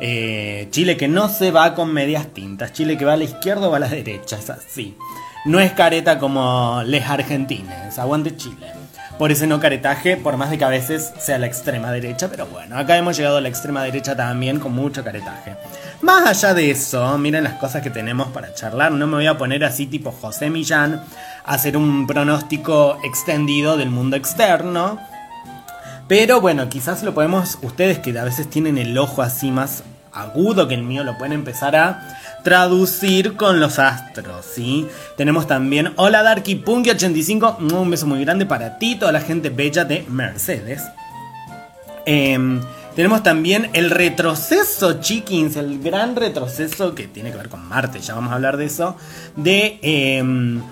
Eh, Chile que no se va con medias tintas. Chile que va a la izquierda o va a la derecha. Es así. No es careta como les argentines. Aguante Chile. Por ese no caretaje, por más de que a veces sea la extrema derecha. Pero bueno, acá hemos llegado a la extrema derecha también con mucho caretaje. Más allá de eso, miren las cosas que tenemos para charlar. No me voy a poner así tipo José Millán a hacer un pronóstico extendido del mundo externo. Pero bueno, quizás lo podemos, ustedes que a veces tienen el ojo así más agudo que el mío, lo pueden empezar a traducir con los astros, ¿sí? Tenemos también, hola Darky Punky85, un beso muy grande para ti, toda la gente bella de Mercedes. Em, tenemos también el retroceso, chickens, el gran retroceso que tiene que ver con Marte, ya vamos a hablar de eso, de... Em,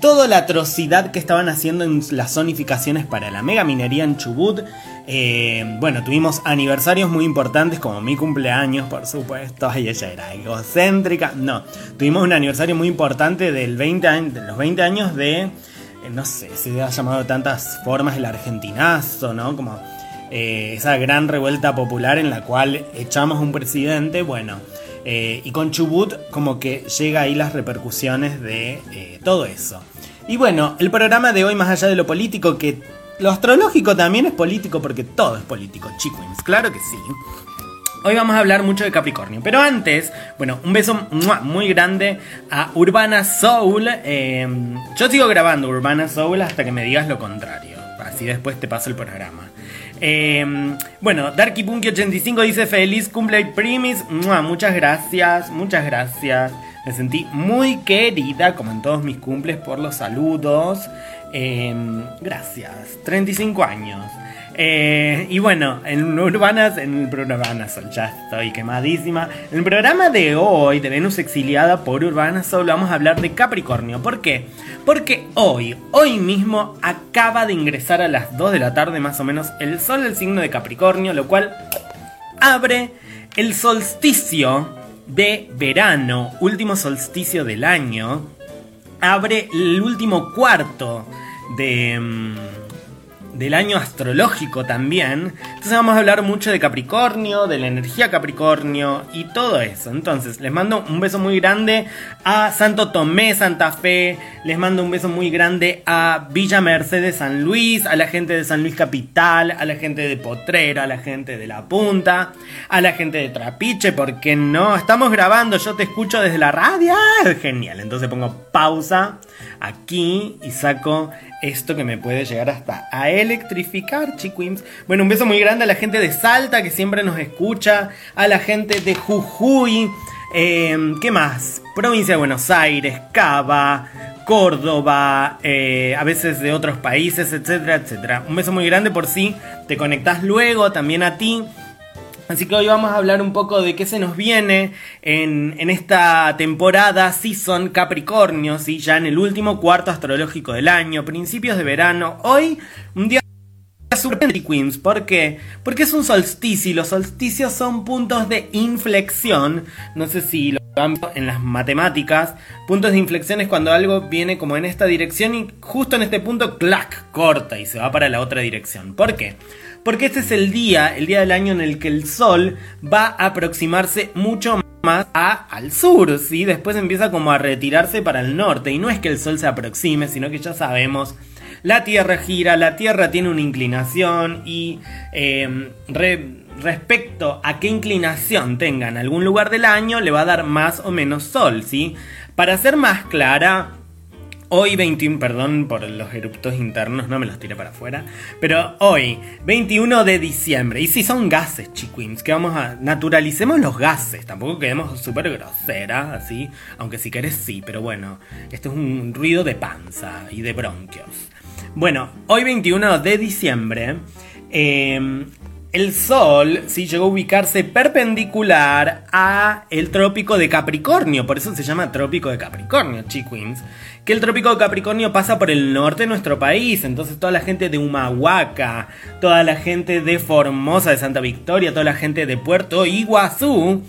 toda la atrocidad que estaban haciendo en las zonificaciones para la mega minería en Chubut. Eh, bueno, tuvimos aniversarios muy importantes como mi cumpleaños, por supuesto. Ay, ella era egocéntrica. No, tuvimos un aniversario muy importante del 20 de los 20 años de, eh, no sé, se ha llamado tantas formas el argentinazo, ¿no? Como eh, esa gran revuelta popular en la cual echamos un presidente. Bueno. Y con Chubut como que llega ahí las repercusiones de todo eso. Y bueno, el programa de hoy, más allá de lo político, que lo astrológico también es político porque todo es político, chicos, claro que sí. Hoy vamos a hablar mucho de Capricornio. Pero antes, bueno, un beso muy grande a Urbana Soul. Em, yo sigo grabando Urbana Soul hasta que me digas lo contrario. Así después te paso el programa. Em, bueno, DarkyPunky85 dice feliz cumple primis. muchas gracias, muchas gracias. Me sentí muy querida, como en todos mis cumples, por los saludos. Em, gracias. 35 años. Eh, y bueno, en Urbanas, en el programa ya estoy quemadísima. En el programa de hoy, de Venus exiliada por Urbana solo vamos a hablar de Capricornio. ¿Por qué? Porque hoy, hoy mismo, acaba de ingresar a las 2 de la tarde más o menos el sol del signo de Capricornio, lo cual abre el solsticio de verano, último solsticio del año, abre el último cuarto de... Del año astrológico también. Entonces vamos a hablar mucho de Capricornio, de la energía Capricornio y todo eso. Entonces les mando un beso muy grande a Santo Tomé, Santa Fe. Les mando un beso muy grande a Villa Mercedes San Luis, a la gente de San Luis Capital, a la gente de Potrera, a la gente de La Punta, a la gente de Trapiche, porque no, estamos grabando, yo te escucho desde la radio. Genial, entonces pongo pausa aquí y saco esto que me puede llegar hasta a electrificar, chiquims. Bueno, un beso muy grande a la gente de Salta que siempre nos escucha, a la gente de Jujuy, em, ¿qué más? Provincia de Buenos Aires, Cava, Córdoba, eh, a veces de otros países, etcétera, etcétera. Un beso muy grande por si te conectas luego, también a ti. Así que hoy vamos a hablar un poco de qué se nos viene en, esta temporada Season Capricornio, ¿sí? ya en el último cuarto astrológico del año, principios de verano. Hoy, un día super Queens. ¿Por qué? Porque es un solsticio y los solsticios son puntos de inflexión. No sé si lo en las matemáticas. Puntos de inflexión es cuando algo viene como en esta dirección y justo en este punto, clac, corta y se va para la otra dirección. ¿Por qué? Porque este es el día, el día del año en el que el Sol va a aproximarse mucho más al sur, ¿sí? Después empieza como a retirarse para el norte y no es que el Sol se aproxime, sino que ya sabemos la Tierra gira, la Tierra tiene una inclinación y em, respecto a qué inclinación tenga en algún lugar del año le va a dar más o menos sol, ¿sí? Para ser más clara, Hoy 21, perdón por los eruptos internos, no me los tiré para afuera. Pero hoy, 21 de diciembre. Y si son gases, chiquins, que vamos a. Naturalicemos los gases. Tampoco quedemos súper grosera, así. Aunque si querés sí, pero bueno. Esto es un ruido de panza y de bronquios. Bueno, hoy 21 de diciembre. Eh, el Sol sí llegó a ubicarse perpendicular a el trópico de Capricornio, por eso se llama trópico de Capricornio, chiquins. Que el trópico de Capricornio pasa por el norte de nuestro país, entonces toda la gente de Humahuaca, toda la gente de Formosa, de Santa Victoria, toda la gente de Puerto Iguazú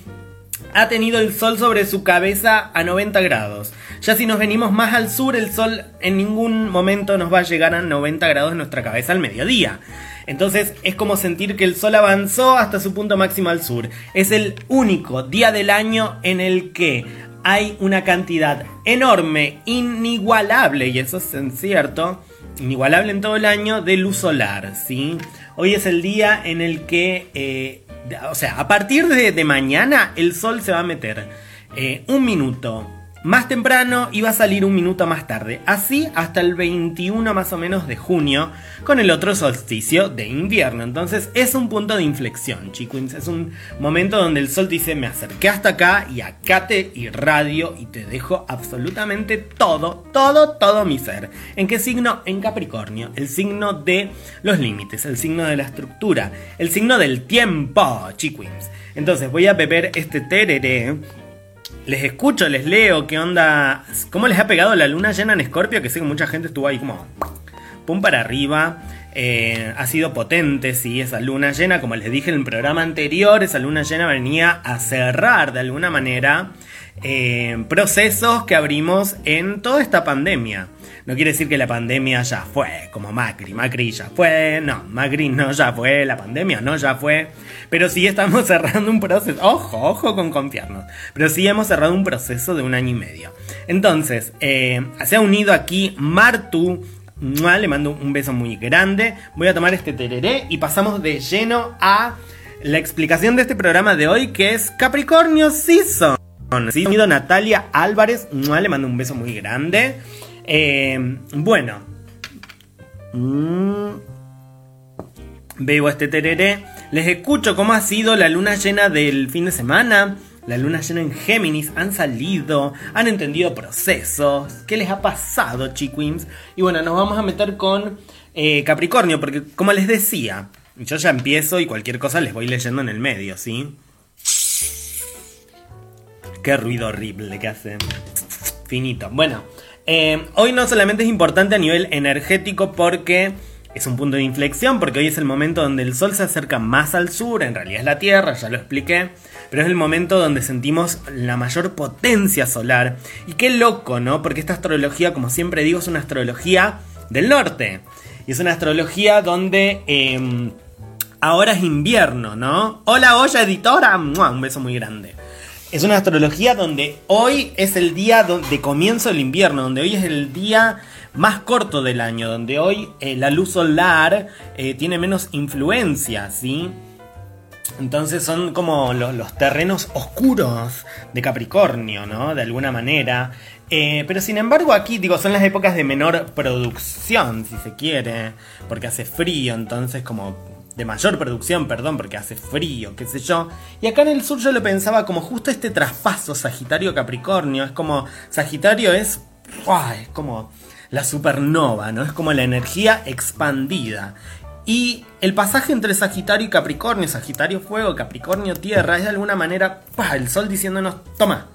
ha tenido el sol sobre su cabeza a 90 grados. Ya si nos venimos más al sur, el sol en ningún momento nos va a llegar a 90 grados en nuestra cabeza al mediodía. Entonces es como sentir que el Sol avanzó hasta su punto máximo al sur. Es el único día del año en el que hay una cantidad enorme, inigualable, y eso es cierto, inigualable en todo el año, de luz solar, ¿sí? Hoy es el día en el que, eh, o sea, a partir de, mañana el sol se va a meter eh, un minuto más temprano iba a salir un minuto más tarde, así hasta el 21 más o menos de junio, con el otro solsticio de invierno. Entonces es un punto de inflexión, chicos. Es un momento donde el sol dice, me acerqué hasta acá y acá te irradio y te dejo absolutamente todo, todo, todo mi ser. ¿En qué signo? En Capricornio, el signo de los límites, el signo de la estructura, el signo del tiempo, chicos. Entonces voy a beber este tereré les escucho, les leo, qué onda, cómo les ha pegado la luna llena en Escorpio, que sé que mucha gente estuvo ahí como pum para arriba. Eh, ha sido potente, sí, esa luna llena, como les dije en el programa anterior, esa luna llena venía a cerrar de alguna manera eh, procesos que abrimos en toda esta pandemia. No quiere decir que la pandemia ya fue, como Macri. Macri ya fue, no, Macri no ya fue, la pandemia no ya fue. Pero sí estamos cerrando un proceso, ojo, ojo con confiarnos. Pero sí hemos cerrado un proceso de un año y medio. Entonces, eh, se ha unido aquí Martu. Le mando un beso muy grande. Voy a tomar este tereré y pasamos de lleno a la explicación de este programa de hoy que es Capricornio Season. Sí, Natalia Álvarez. Le mando un beso muy grande. Eh, bueno. Mm. Veo este tereré. Les escucho cómo ha sido la luna llena del fin de semana. La luna llena en Géminis. Han salido. Han entendido procesos. ¿Qué les ha pasado, chiquims? Y bueno, nos vamos a meter con eh, Capricornio. Porque como les decía. Yo ya empiezo y cualquier cosa les voy leyendo en el medio, ¿sí? Qué ruido horrible que hace. Finito. Bueno, eh, hoy no solamente es importante a nivel energético porque es un punto de inflexión, porque hoy es el momento donde el Sol se acerca más al sur, en realidad es la Tierra, ya lo expliqué, pero es el momento donde sentimos la mayor potencia solar. Y qué loco, ¿no? Porque esta astrología, como siempre digo, es una astrología del norte. Y es una astrología donde... Em, ahora es invierno, ¿no? Hola, olla editora. Un beso muy grande. Es una astrología donde hoy es el día de comienzo del invierno, donde hoy es el día más corto del año, donde hoy eh, la luz solar eh, tiene menos influencia, ¿sí? Entonces son como los, terrenos oscuros de Capricornio, ¿no? De alguna manera. Eh, pero sin embargo aquí, digo, son las épocas de menor producción, si se quiere, porque hace frío, entonces como de mayor producción, perdón, porque hace frío, qué sé yo. Y acá en el sur yo lo pensaba como justo este traspaso Sagitario-Capricornio. Es como, Sagitario es, es como la supernova, ¿no? Es como la energía expandida. Y el pasaje entre Sagitario y Capricornio, Sagitario fuego, Capricornio tierra, es de alguna manera el sol diciéndonos, toma,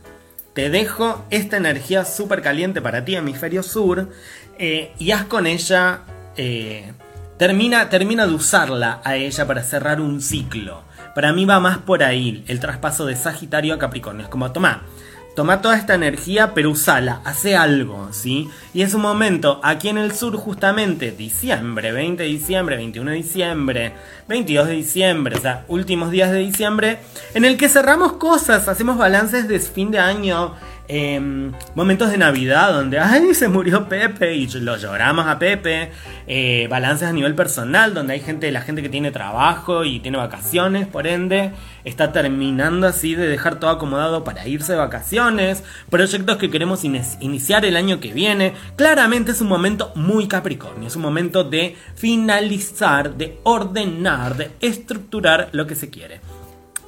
te dejo esta energía súper caliente para ti, hemisferio sur, eh, y haz con ella eh, termina, termina de usarla a ella para cerrar un ciclo. Para mí va más por ahí el traspaso de Sagitario a Capricornio. Es como, toma, toma toda esta energía, pero usala, hace algo, ¿sí? Y es un momento, aquí en el sur, justamente, diciembre, 20 de diciembre, 21 de diciembre, 22 de diciembre, o sea, últimos días de diciembre, en el que cerramos cosas, hacemos balances de fin de año, Em, momentos de Navidad donde, ay, se murió Pepe y lo lloramos a Pepe. Eh, balances a nivel personal donde hay gente, la gente que tiene trabajo y tiene vacaciones, por ende, está terminando así de dejar todo acomodado para irse de vacaciones. Proyectos que queremos iniciar el año que viene. Claramente es un momento muy capricornio, es un momento de finalizar, de ordenar, de estructurar lo que se quiere.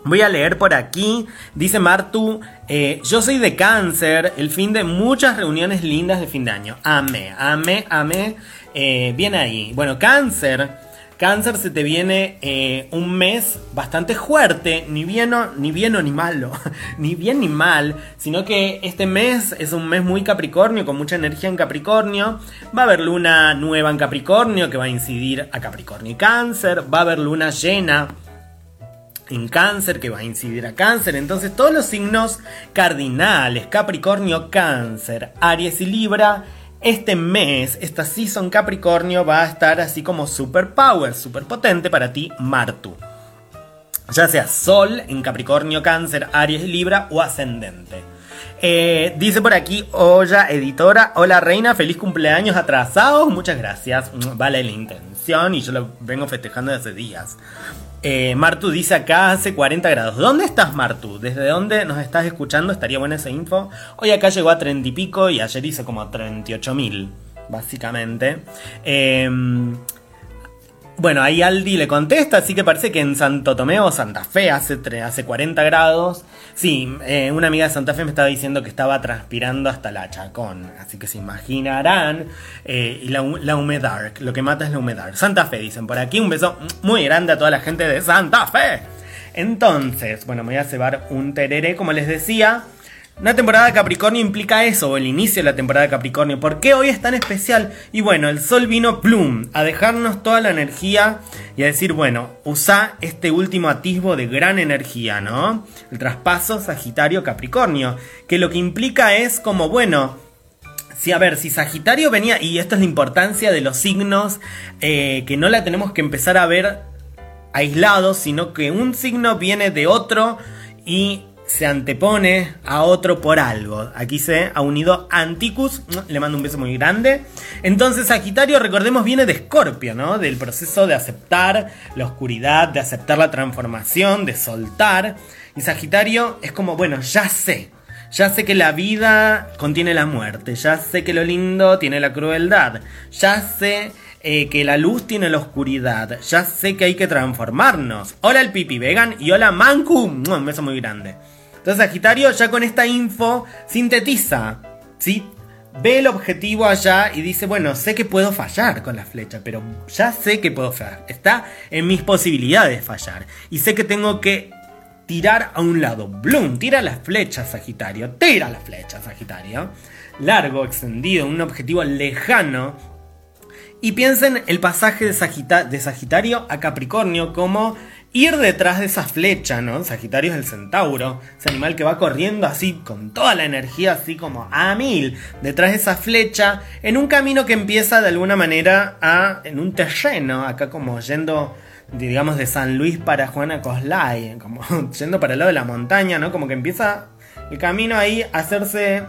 Voy a leer por aquí. Dice Martu, eh, yo soy de cáncer, el fin de muchas reuniones lindas de fin de año. Amé, amé, amé. Eh, bien ahí. Bueno, cáncer. Cáncer se te viene eh, un mes bastante fuerte, ni bien, ni bien o ni malo, ni bien ni mal, sino que este mes es un mes muy Capricornio, con mucha energía en Capricornio. Va a haber luna nueva en Capricornio que va a incidir a Capricornio y Cáncer. Va a haber luna llena en cáncer que va a incidir a cáncer. Entonces todos los signos cardinales, Capricornio, cáncer, Aries y Libra, este mes, esta season Capricornio va a estar así como super power, super potente para ti, Martu. Ya sea Sol en Capricornio, Cáncer, Aries, Libra o ascendente. Eh, dice por aquí, Olla Editora, hola Reina, feliz cumpleaños atrasados, muchas gracias, vale la intención y yo lo vengo festejando desde días. Eh, Martu dice acá hace 40 grados. ¿Dónde estás, Martu? ¿Desde dónde nos estás escuchando? Estaría buena esa info. Hoy acá llegó a 30 y pico y ayer hizo como 38 mil, básicamente. Eh, bueno, ahí Aldi le contesta, así que parece que en Santo Tomé o Santa Fe hace, hace 40 grados. Sí, eh, una amiga de Santa Fe me estaba diciendo que estaba transpirando hasta la chacón, así que se imaginarán. Eh, y la, la, humedad, lo que mata es la humedad. Santa Fe, dicen por aquí, un beso muy grande a toda la gente de Santa Fe. Entonces, bueno, me voy a cebar un tereré, como les decía. Una temporada de Capricornio implica eso, o el inicio de la temporada de Capricornio. ¿Por qué hoy es tan especial? Y bueno, el sol vino plum, a dejarnos toda la energía y a decir, bueno, usa este último atisbo de gran energía, ¿no? El traspaso Sagitario-Capricornio, que lo que implica es como, bueno, si a ver, si Sagitario venía, y esto es la importancia de los signos, eh, que no la tenemos que empezar a ver aislados, sino que un signo viene de otro y se antepone a otro por algo. Aquí se ha unido Anticus, le mando un beso muy grande. Entonces Sagitario, recordemos, viene de Escorpio, ¿no? Del proceso de aceptar la oscuridad, de aceptar la transformación, de soltar. Y Sagitario es como, bueno, ya sé. Ya sé que la vida contiene la muerte, ya sé que lo lindo tiene la crueldad, ya sé eh, que la luz tiene la oscuridad, ya sé que hay que transformarnos. Hola el Pipi Vegan y hola Manku, un beso muy grande. Entonces Sagitario ya con esta info sintetiza, ¿sí? Ve el objetivo allá y dice, bueno, sé que puedo fallar con la flecha, pero ya sé que puedo fallar. Está en mis posibilidades fallar. Y sé que tengo que tirar a un lado. Bloom, tira la flecha, Sagitario. Tira la flecha, Sagitario. Largo, extendido, un objetivo lejano. Y piensen el pasaje de, de Sagitario a Capricornio como ir detrás de esa flecha, ¿no? Sagitario es el centauro, ese animal que va corriendo así, con toda la energía, así como a mil, detrás de esa flecha, en un camino que empieza de alguna manera a, en un terreno, acá como yendo, digamos, de San Luis para Juana Coslay, como yendo para el lado de la montaña, ¿no? Como que empieza el camino ahí a hacerse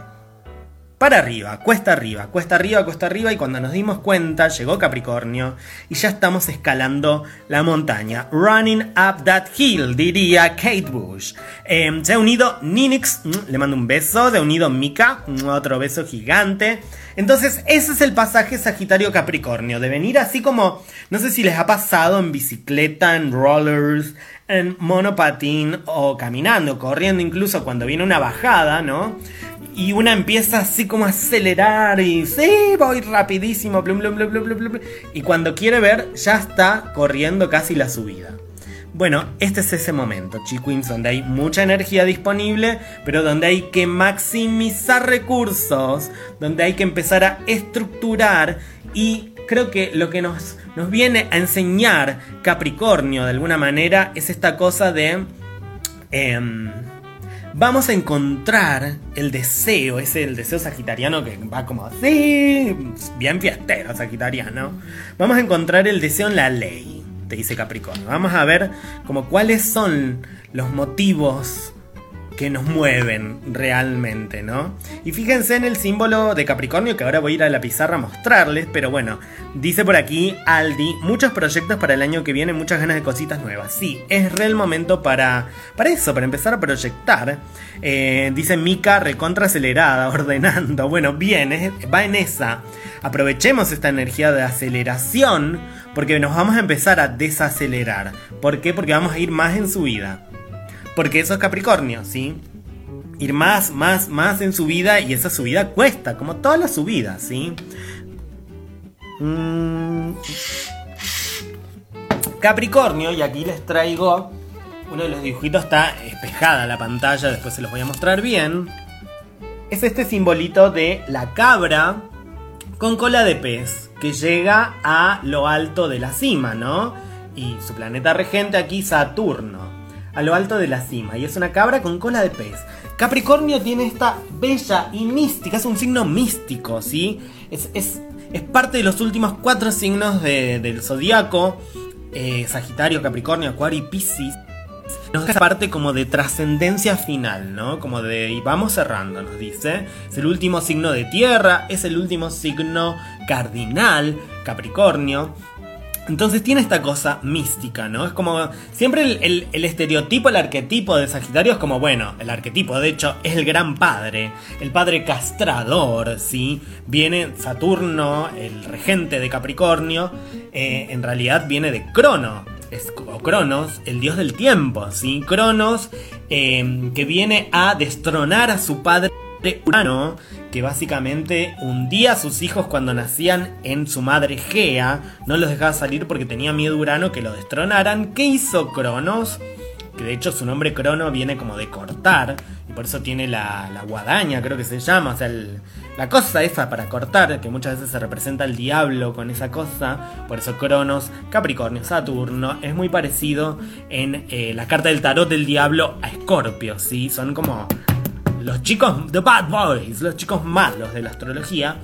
para arriba, cuesta arriba, cuesta arriba, cuesta arriba y cuando nos dimos cuenta llegó Capricornio y ya estamos escalando la montaña. Running up that hill, diría Kate Bush. Em, se ha unido Ninix, mm, le mando un beso, se ha unido Mika, mm, otro beso gigante. Entonces ese es el pasaje Sagitario Capricornio, de venir así como, no sé si les ha pasado en bicicleta, en rollers, en monopatín o caminando, corriendo incluso cuando viene una bajada, ¿no? Y una empieza así como a acelerar y sí, voy rapidísimo, blum, y cuando quiere ver ya está corriendo casi la subida. Bueno, este es ese momento, chiquins, donde hay mucha energía disponible, pero donde hay que maximizar recursos, donde hay que empezar a estructurar y creo que lo que nos, nos viene a enseñar Capricornio de alguna manera es esta cosa de... Em, vamos a encontrar el deseo, ese el deseo sagitariano que va como así, bien fiestero sagitariano. Vamos a encontrar el deseo en la ley, te dice Capricornio. Vamos a ver como cuáles son los motivos que nos mueven realmente, ¿no? Y fíjense en el símbolo de Capricornio que ahora voy a ir a la pizarra a mostrarles, pero bueno, dice por aquí Aldi, muchos proyectos para el año que viene, muchas ganas de cositas nuevas. Sí, es real momento para, para eso, para empezar a proyectar. Eh, dice Mika, recontra acelerada, ordenando. Bueno, bien, va en esa. Aprovechemos esta energía de aceleración porque nos vamos a empezar a desacelerar. ¿Por qué? Porque vamos a ir más en su vida. Porque eso es Capricornio, ¿sí? Ir más, más, más en su vida y esa subida cuesta, como todas las subidas, ¿sí? Mm. Capricornio, y aquí les traigo uno de los dibujitos, está espejada la pantalla, después se los voy a mostrar bien. Es este simbolito de la cabra con cola de pez que llega a lo alto de la cima, ¿no? Y su planeta regente aquí, Saturno. A lo alto de la cima y es una cabra con cola de pez. Capricornio tiene esta bella y mística, es un signo místico, ¿sí? Es, es, es parte de los últimos cuatro signos del zodiaco. Eh, Sagitario, Capricornio, Acuario y Piscis. Nos da parte como de trascendencia final, ¿no? Como de, y vamos cerrando, nos dice. Es el último signo de tierra, es el último signo cardinal, Capricornio. Entonces tiene esta cosa mística, ¿no? Es como siempre el, estereotipo, el arquetipo de Sagitario es como, bueno, el arquetipo de hecho es el gran padre, el padre castrador, ¿sí? Viene Saturno, el regente de Capricornio, eh, en realidad viene de Crono, es Cronos, el dios del tiempo, ¿sí? Cronos, eh, que viene a destronar a su padre Urano, que básicamente hundía a sus hijos cuando nacían en su madre Gea, no los dejaba salir porque tenía miedo Urano que lo destronaran. ¿Qué hizo Cronos? Que de hecho su nombre Crono viene como de cortar, y por eso tiene la, guadaña, creo que se llama, o sea, la cosa esa para cortar, que muchas veces se representa al diablo con esa cosa, por eso Cronos, Capricornio, Saturno, es muy parecido en eh, la carta del tarot del diablo a Escorpio, ¿sí? Son como los chicos, the bad boys, los chicos malos de la astrología,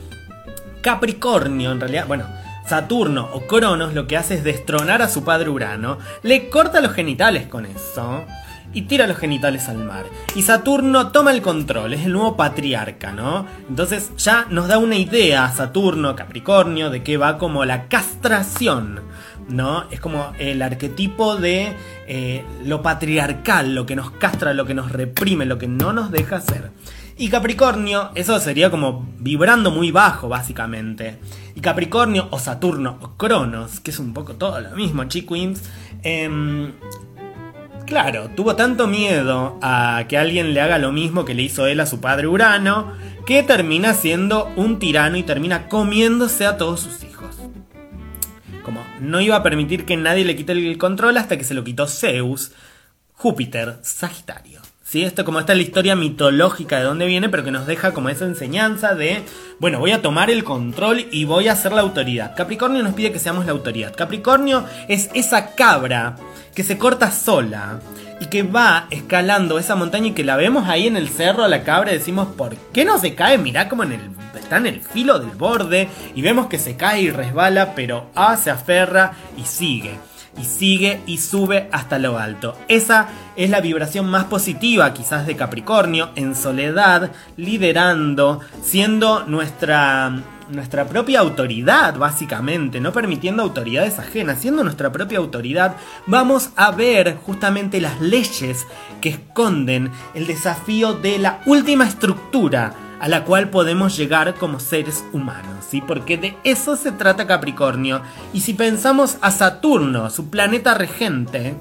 Capricornio en realidad, bueno, Saturno o Cronos lo que hace es destronar a su padre Urano, le corta los genitales con eso y tira los genitales al mar. Y Saturno toma el control, es el nuevo patriarca, ¿no? Entonces ya nos da una idea Saturno, Capricornio, de que va como la castración ¿no? Es como el arquetipo de eh, lo patriarcal, lo que nos castra, lo que nos reprime, lo que no nos deja ser. Y Capricornio, eso sería como vibrando muy bajo, básicamente. Y Capricornio, o Saturno, o Cronos, que es un poco todo lo mismo, Chiquins. Em, claro, tuvo tanto miedo a que alguien le haga lo mismo que le hizo él a su padre Urano, que termina siendo un tirano y termina comiéndose a todos sus hijos no iba a permitir que nadie le quite el control hasta que se lo quitó Zeus, Júpiter, Sagitario. ¿Sí? Esto como está la historia mitológica de dónde viene, pero que nos deja como esa enseñanza de, bueno, voy a tomar el control y voy a ser la autoridad. Capricornio nos pide que seamos la autoridad. Capricornio es esa cabra que se corta sola y que va escalando esa montaña y que la vemos ahí en el cerro a la cabra y decimos, ¿por qué no se cae? Mirá como en el, está en el filo del borde y vemos que se cae y resbala, pero A se aferra y sigue. Y sigue y sube hasta lo alto. Esa es la vibración más positiva quizás de Capricornio, en soledad, liderando, siendo nuestra nuestra propia autoridad, básicamente, no permitiendo autoridades ajenas, siendo nuestra propia autoridad, vamos a ver justamente las leyes que esconden el desafío de la última estructura a la cual podemos llegar como seres humanos, ¿sí? Porque de eso se trata Capricornio. Y si pensamos a Saturno, su planeta regente,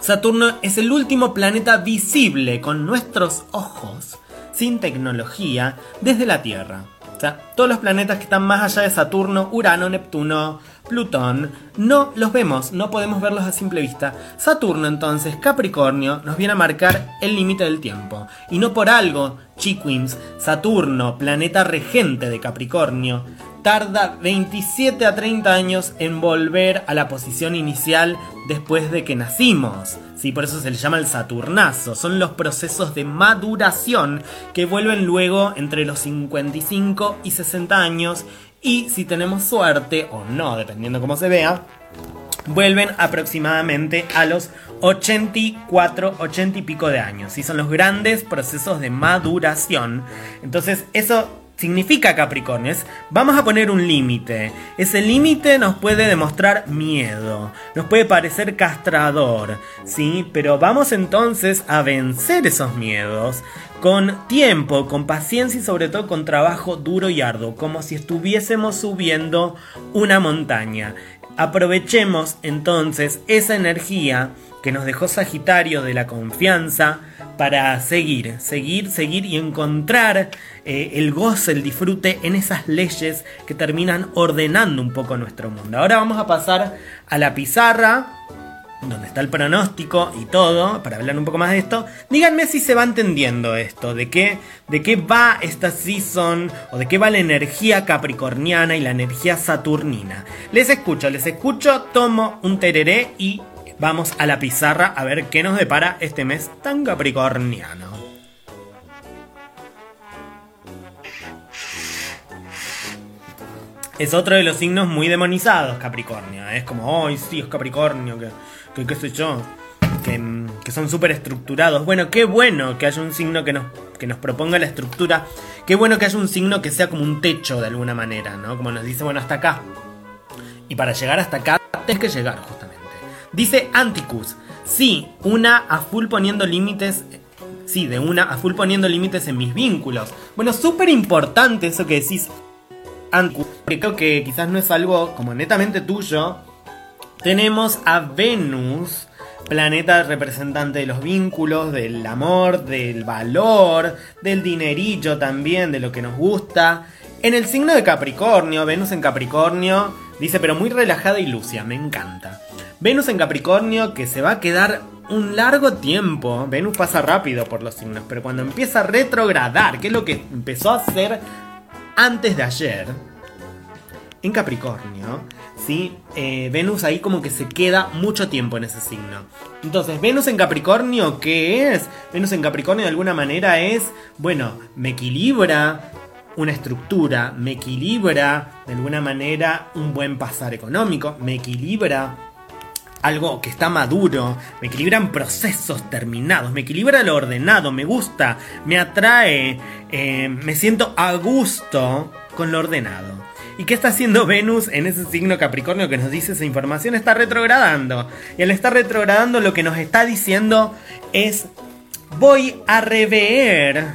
Saturno es el último planeta visible con nuestros ojos, sin tecnología, desde la Tierra. Todos los planetas que están más allá de Saturno, Urano, Neptuno, Plutón, no los vemos, no podemos verlos a simple vista. Saturno entonces, Capricornio, nos viene a marcar el límite del tiempo. Y no por algo, Chiquins, Saturno, planeta regente de Capricornio, tarda 27 a 30 años en volver a la posición inicial después de que nacimos. Sí, por eso se le llama el Saturnazo. Son los procesos de maduración que vuelven luego entre los 55 y 60 años y si tenemos suerte o no, dependiendo cómo se vea, vuelven aproximadamente a los 84, 80 y pico de años. Y son los grandes procesos de maduración. Entonces eso significa Capricornio vamos a poner un límite. Ese límite nos puede demostrar miedo, nos puede parecer castrador, ¿sí? Pero vamos entonces a vencer esos miedos con tiempo, con paciencia y sobre todo con trabajo duro y arduo, como si estuviésemos subiendo una montaña. Aprovechemos entonces esa energía que nos dejó Sagitario de la confianza para seguir, seguir, seguir y encontrar eh, el goce, el disfrute en esas leyes que terminan ordenando un poco nuestro mundo. Ahora vamos a pasar a la pizarra donde está el pronóstico y todo, para hablar un poco más de esto. Díganme si se va entendiendo esto, de qué, de qué va esta season, o de qué va la energía capricorniana y la energía saturnina. Les escucho, les escucho, tomo un tereré y vamos a la pizarra a ver qué nos depara este mes tan capricorniano. Es otro de los signos muy demonizados, Capricornio. Es como, ¡ay, sí, es Capricornio! Que, qué sé yo. Que, que son súper estructurados. Bueno, qué bueno que haya un signo que nos, que nos proponga la estructura. Qué bueno que haya un signo que sea como un techo de alguna manera, ¿no? Como nos dice, bueno, hasta acá. Y para llegar hasta acá, tienes que llegar, justamente. Dice Anticus. Sí, una a full poniendo límites. Sí, de una a full poniendo límites en mis vínculos. Bueno, súper importante eso que decís, Anticus. Que creo que quizás no es algo como netamente tuyo. Tenemos a Venus planeta representante de los vínculos, del amor, del valor, del dinerillo también, de lo que nos gusta. En el signo de Capricornio, Venus en Capricornio, dice, pero muy relajada y lucia, me encanta. Venus en Capricornio que se va a quedar un largo tiempo. Venus pasa rápido por los signos, pero cuando empieza a retrogradar, que es lo que empezó a hacer antes de ayer, en Capricornio, ¿sí? Eh, Venus ahí como que se queda mucho tiempo en ese signo. Entonces, Venus en Capricornio, ¿qué es? Venus en Capricornio de alguna manera es, bueno, me equilibra una estructura, me equilibra de alguna manera un buen pasar económico, me equilibra algo que está maduro, me equilibran procesos terminados, me equilibra lo ordenado, me gusta, me atrae, eh, me siento a gusto con lo ordenado. ¿Y qué está haciendo Venus en ese signo Capricornio que nos dice esa información? Está retrogradando. Y al estar retrogradando lo que nos está diciendo es voy a rever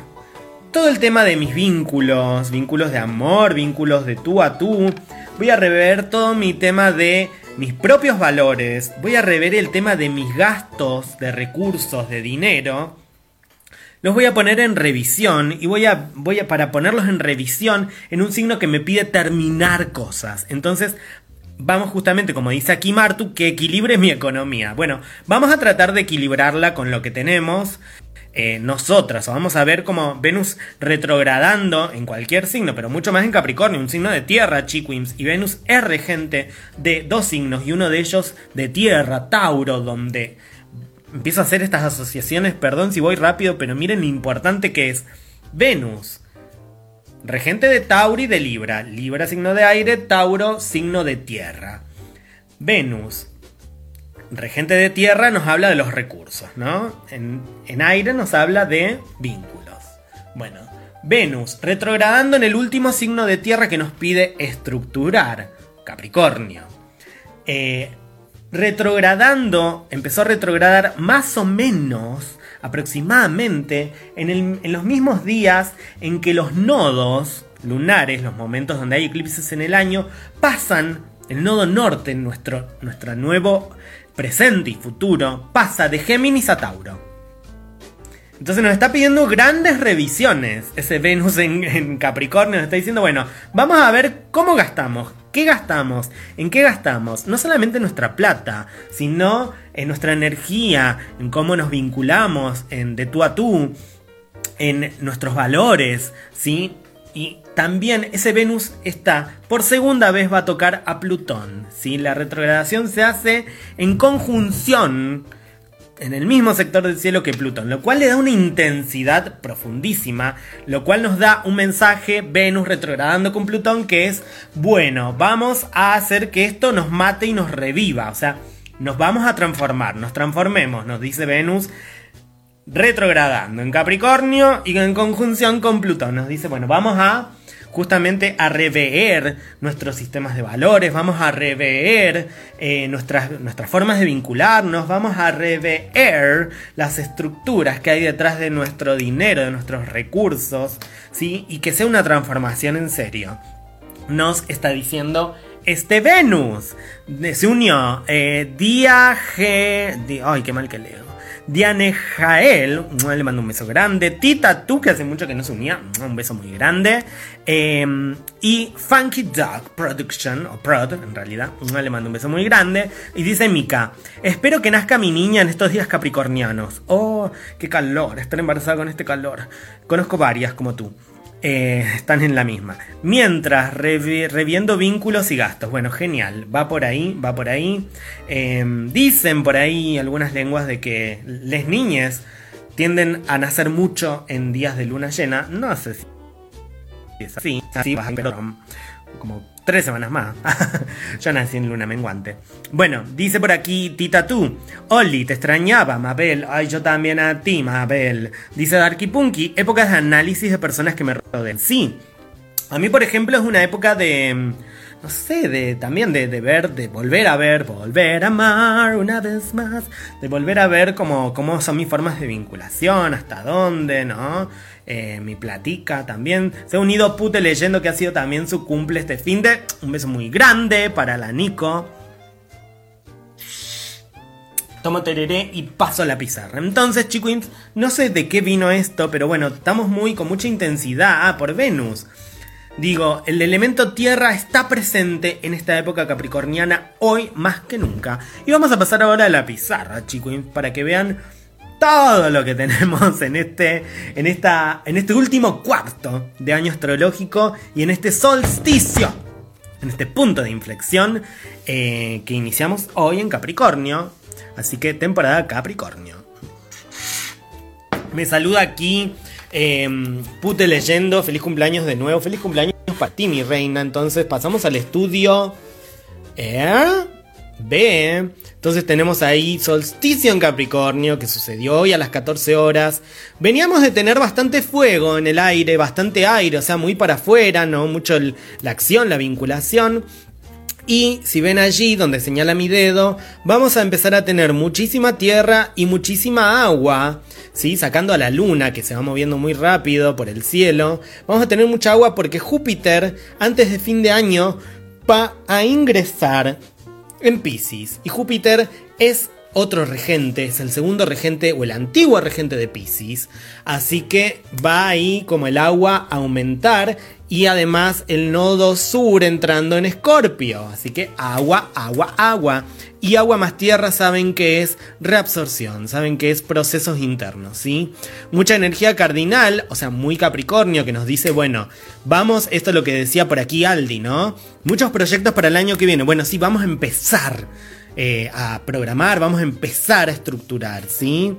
todo el tema de mis vínculos, vínculos de amor, vínculos de tú a tú. Voy a rever todo mi tema de mis propios valores. Voy a rever el tema de mis gastos, de recursos, de dinero los voy a poner en revisión y voy a, voy a, para ponerlos en revisión en un signo que me pide terminar cosas. Entonces, vamos justamente, como dice aquí Martu, que equilibre mi economía. Bueno, vamos a tratar de equilibrarla con lo que tenemos. Eh, nosotras, o vamos a ver como Venus retrogradando en cualquier signo, pero mucho más en Capricornio, un signo de tierra, Chiquims, y Venus es regente de dos signos, y uno de ellos de tierra, Tauro, donde empiezo a hacer estas asociaciones, perdón si voy rápido, pero miren lo importante que es Venus. Regente de Tauro y de Libra. Libra signo de aire, Tauro signo de tierra. Venus. Regente de tierra nos habla de los recursos, ¿no? En, en aire nos habla de vínculos. Bueno, Venus, retrogradando en el último signo de tierra que nos pide estructurar, Capricornio. Eh, retrogradando, empezó a retrogradar más o menos, aproximadamente, en, los mismos días en que los nodos lunares, los momentos donde hay eclipses en el año, pasan, el nodo norte, nuestro, nuestro nuevo presente y futuro, pasa de Géminis a Tauro. Entonces nos está pidiendo grandes revisiones. Ese Venus en, Capricornio nos está diciendo, bueno, vamos a ver cómo gastamos, qué gastamos, en qué gastamos. No solamente nuestra plata, sino en nuestra energía, en cómo nos vinculamos, en de tú a tú, en nuestros valores, ¿sí? Y también ese Venus está, por segunda vez va a tocar a Plutón, ¿sí? La retrogradación se hace en conjunción en el mismo sector del cielo que Plutón, lo cual le da una intensidad profundísima, lo cual nos da un mensaje Venus retrogradando con Plutón que es, bueno, vamos a hacer que esto nos mate y nos reviva, o sea, nos vamos a transformar, nos transformemos, nos dice Venus retrogradando en Capricornio y en conjunción con Plutón, nos dice, bueno, vamos a justamente a rever nuestros sistemas de valores, vamos a rever eh, nuestras, nuestras formas de vincularnos, vamos a rever las estructuras que hay detrás de nuestro dinero, de nuestros recursos, ¿sí? Y que sea una transformación en serio. Nos está diciendo este Venus. Se unió eh, Día G... Ay, qué mal que leo. Diane Jael, le mando un beso grande. Tita tú, que hace mucho que no se unía, un beso muy grande. Em, y Funky Dog Production, o Prod en realidad, le mando un beso muy grande. Y dice Mika, espero que nazca mi niña en estos días capricornianos. Oh, qué calor, estar embarazada con este calor. Conozco varias como tú. Eh, están en la misma. Mientras, reviendo vínculos y gastos. Bueno, genial. Va por ahí, va por ahí. Em, dicen por ahí algunas lenguas de que las niñas tienden a nacer mucho en días de luna llena. No sé si es así, así pero como tres semanas más. Yo nací en luna menguante. Bueno, dice por aquí Tita tú. Oli, te extrañaba, Mabel. Ay, yo también a ti, Mabel. Dice Darky Punky, épocas de análisis de personas que me rodean. Sí. A mí, por ejemplo, es una época de no sé, de también de, ver, de volver a ver, volver a amar una vez más, de volver a ver cómo, cómo son mis formas de vinculación, hasta dónde, ¿no? Eh, mi platica también. Se ha unido Pute leyendo que ha sido también su cumple este fin de. Un beso muy grande para la Nico. Tomo tereré y paso la pizarra. Entonces, chicos, no sé de qué vino esto, pero bueno, estamos muy con mucha intensidad. Ah, por Venus. Digo, el elemento tierra está presente en esta época capricorniana hoy más que nunca. Y vamos a pasar ahora a la pizarra, chicos, para que vean todo lo que tenemos en este, en esta, en este último cuarto de año astrológico y en este solsticio, en este punto de inflexión eh, que iniciamos hoy en Capricornio. Así que temporada Capricornio. Me saluda aquí Em, pute leyendo, feliz cumpleaños de nuevo, feliz cumpleaños para ti, mi reina. Entonces pasamos al estudio ¿Eh? B. Entonces tenemos ahí solsticio en Capricornio, que sucedió hoy a las 14 horas. Veníamos de tener bastante fuego en el aire, bastante aire, o sea, muy para afuera, ¿no? Mucho la acción, la vinculación. Y si ven allí donde señala mi dedo, vamos a empezar a tener muchísima tierra y muchísima agua. ¿sí? Sacando a la luna que se va moviendo muy rápido por el cielo. Vamos a tener mucha agua porque Júpiter antes de fin de año va a ingresar en Pisces. Y Júpiter es otro regente, es el segundo regente o el antiguo regente de Pisces. Así que va ahí como el agua a aumentar y además el nodo sur entrando en Escorpio. Así que agua, agua, agua. Y agua más tierra saben que es reabsorción, saben que es procesos internos, ¿sí? Mucha energía cardinal, o sea, muy capricornio, que nos dice, bueno, vamos, esto es lo que decía por aquí Aldi, ¿no? Muchos proyectos para el año que viene. Bueno, sí, vamos a empezar eh, a programar, vamos a empezar a estructurar, ¿sí?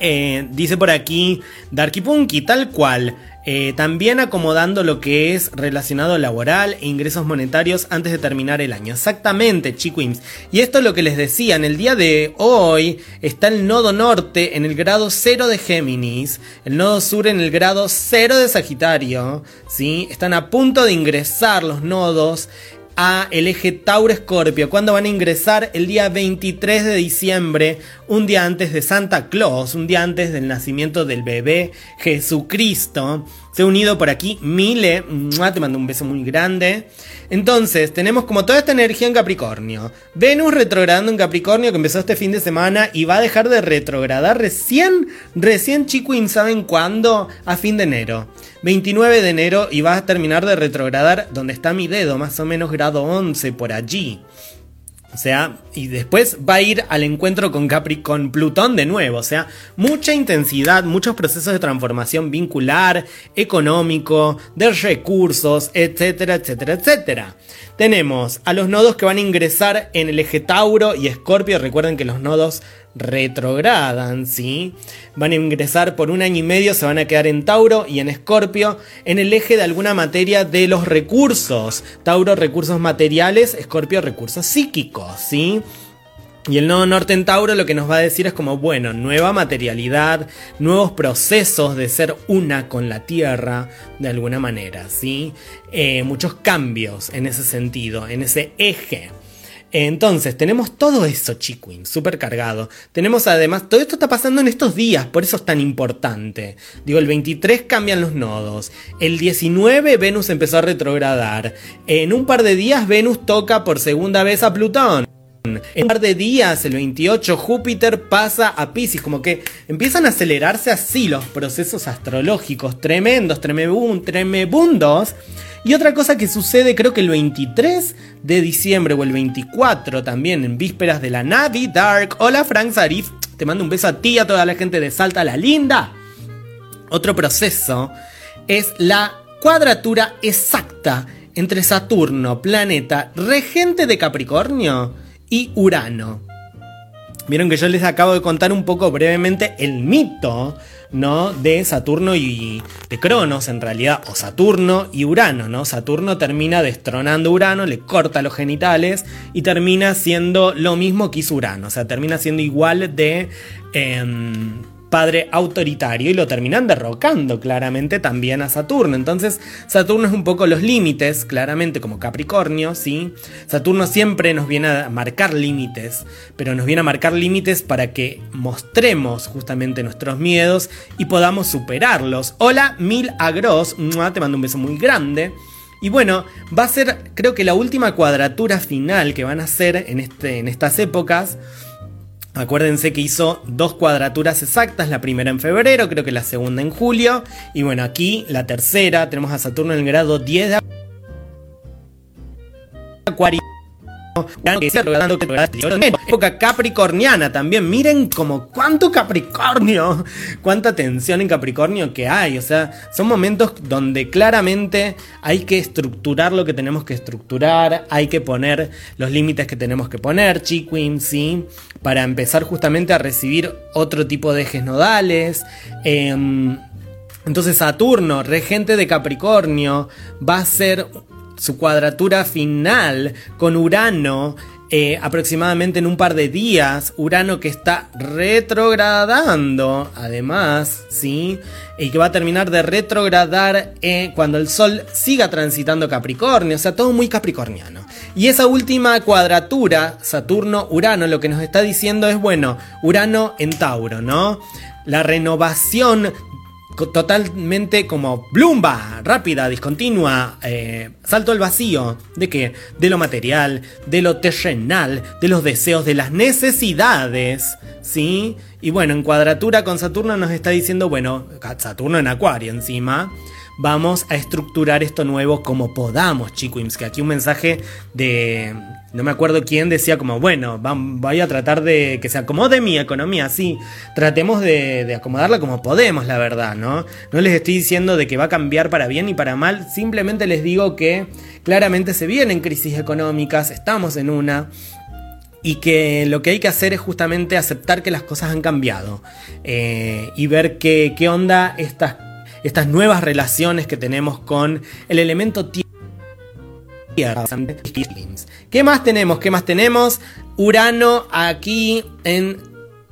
Eh, dice por aquí Darky Punky, tal cual. Eh, también acomodando lo que es relacionado laboral e ingresos monetarios antes de terminar el año. Exactamente, chiquims. Y esto es lo que les decía, en el día de hoy está el nodo norte en el grado 0 de Géminis, el nodo sur en el grado 0 de Sagitario, ¿sí? Están a punto de ingresar los nodos a el eje Tauro-Escorpio, cuando van a ingresar el día 23 de diciembre, un día antes de Santa Claus, un día antes del nacimiento del bebé Jesucristo. Se ha unido por aquí Mile, te mando un beso muy grande. Entonces, tenemos como toda esta energía en Capricornio. Venus retrogradando en Capricornio que empezó este fin de semana y va a dejar de retrogradar recién, recién chico, ¿saben cuándo? A fin de enero. 29 de enero y va a terminar de retrogradar donde está mi dedo, más o menos grado 11 por allí. O sea, y después va a ir al encuentro con Capri, con Plutón de nuevo. O sea, mucha intensidad, muchos procesos de transformación vincular, económico, de recursos, etcétera, etcétera, etcétera. Tenemos a los nodos que van a ingresar en el eje Tauro y Escorpio. Recuerden que los nodos retrogradan, ¿sí? Van a ingresar por un año y medio, se van a quedar en Tauro y en Escorpio, en el eje de alguna materia de los recursos. Tauro, recursos materiales, Escorpio, recursos psíquicos, ¿sí? Y el nodo norte en Tauro lo que nos va a decir es como, bueno, nueva materialidad, nuevos procesos de ser una con la Tierra, de alguna manera, ¿sí? Eh, muchos cambios en ese sentido, en ese eje. Entonces, tenemos todo eso, Chiquin, súper cargado. Tenemos además, todo esto está pasando en estos días, por eso es tan importante. Digo, el 23 cambian los nodos. El 19 Venus empezó a retrogradar. En un par de días Venus toca por segunda vez a Plutón. En un par de días, el 28, Júpiter pasa a Pisces, como que empiezan a acelerarse así los procesos astrológicos, tremendos, tremebundos. Y otra cosa que sucede, creo que el 23 de diciembre o el 24 también, en vísperas de la Navi Dark. Hola Frank Zarif, te mando un beso a ti, a toda la gente de Salta la Linda. Otro proceso es la cuadratura exacta entre Saturno, planeta regente de Capricornio, y Urano. Vieron que yo les acabo de contar un poco brevemente el mito, ¿no? De Saturno y de Cronos, en realidad, o Saturno y Urano, ¿no? Saturno termina destronando a Urano, le corta los genitales y termina siendo lo mismo que hizo Urano, o sea, termina siendo igual de... Em, padre autoritario y lo terminan derrocando claramente también a Saturno. Entonces Saturno es un poco los límites, claramente como Capricornio, ¿sí? Saturno siempre nos viene a marcar límites, pero nos viene a marcar límites para que mostremos justamente nuestros miedos y podamos superarlos. Hola, Mil Agros, te mando un beso muy grande. Y bueno, va a ser creo que la última cuadratura final que van a hacer en, este, en estas épocas. Acuérdense que hizo dos cuadraturas exactas, la primera en febrero, creo que la segunda en julio. Y bueno, aquí la tercera, tenemos a Saturno en el grado 10 de Acuario época capricorniana también. Miren como cuánto Capricornio, cuánta tensión en Capricornio que hay. O sea, son momentos donde claramente hay que estructurar lo que tenemos que estructurar, hay que poner los límites que tenemos que poner, Chiquin, sí, para empezar justamente a recibir otro tipo de ejes nodales. Em, entonces Saturno, regente de Capricornio, va a ser su cuadratura final con Urano eh, aproximadamente en un par de días. Urano que está retrogradando, además, ¿sí? Y que va a terminar de retrogradar eh, cuando el Sol siga transitando Capricornio, o sea, todo muy capricorniano. Y esa última cuadratura, Saturno-Urano, lo que nos está diciendo es, bueno, Urano en Tauro, ¿no? La renovación totalmente como blumba, rápida, discontinua, eh, salto al vacío. ¿De qué? De lo material, de lo terrenal, de los deseos, de las necesidades, ¿sí? Y bueno, en cuadratura con Saturno nos está diciendo, bueno, Saturno en Acuario encima, vamos a estructurar esto nuevo como podamos, chicos. Que aquí un mensaje de no me acuerdo quién decía como, bueno, voy a tratar de que se acomode mi economía, sí, tratemos de, acomodarla como podemos, la verdad, ¿no? No les estoy diciendo de que va a cambiar para bien ni para mal, simplemente les digo que claramente se vienen crisis económicas, estamos en una, y que lo que hay que hacer es justamente aceptar que las cosas han cambiado eh, y ver qué, qué onda estas, estas nuevas relaciones que tenemos con el elemento tiempo ¿Qué más tenemos? ¿Qué más tenemos? Urano aquí en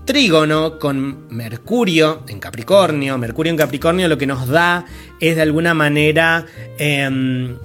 trígono con Mercurio en Capricornio. Mercurio en Capricornio lo que nos da es de alguna manera em,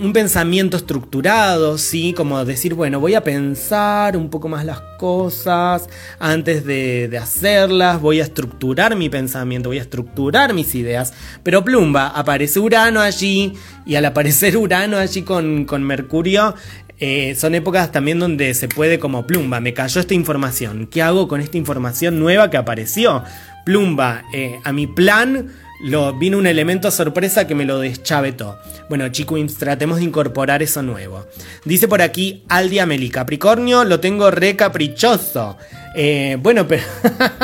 un pensamiento estructurado, ¿sí? Como decir, bueno, voy a pensar un poco más las cosas antes de, hacerlas, voy a estructurar mi pensamiento, voy a estructurar mis ideas. Pero plumba, aparece Urano allí y al aparecer Urano allí con, con Mercurio, eh, son épocas también donde se puede como plumba, me cayó esta información, ¿qué hago con esta información nueva que apareció? Plumba, eh, a mi plan lo, vino un elemento sorpresa que me lo deschavetó. Bueno, chicos, tratemos de incorporar eso nuevo. Dice por aquí Aldi Ameli, Capricornio, lo tengo re caprichoso. Eh, bueno, pero.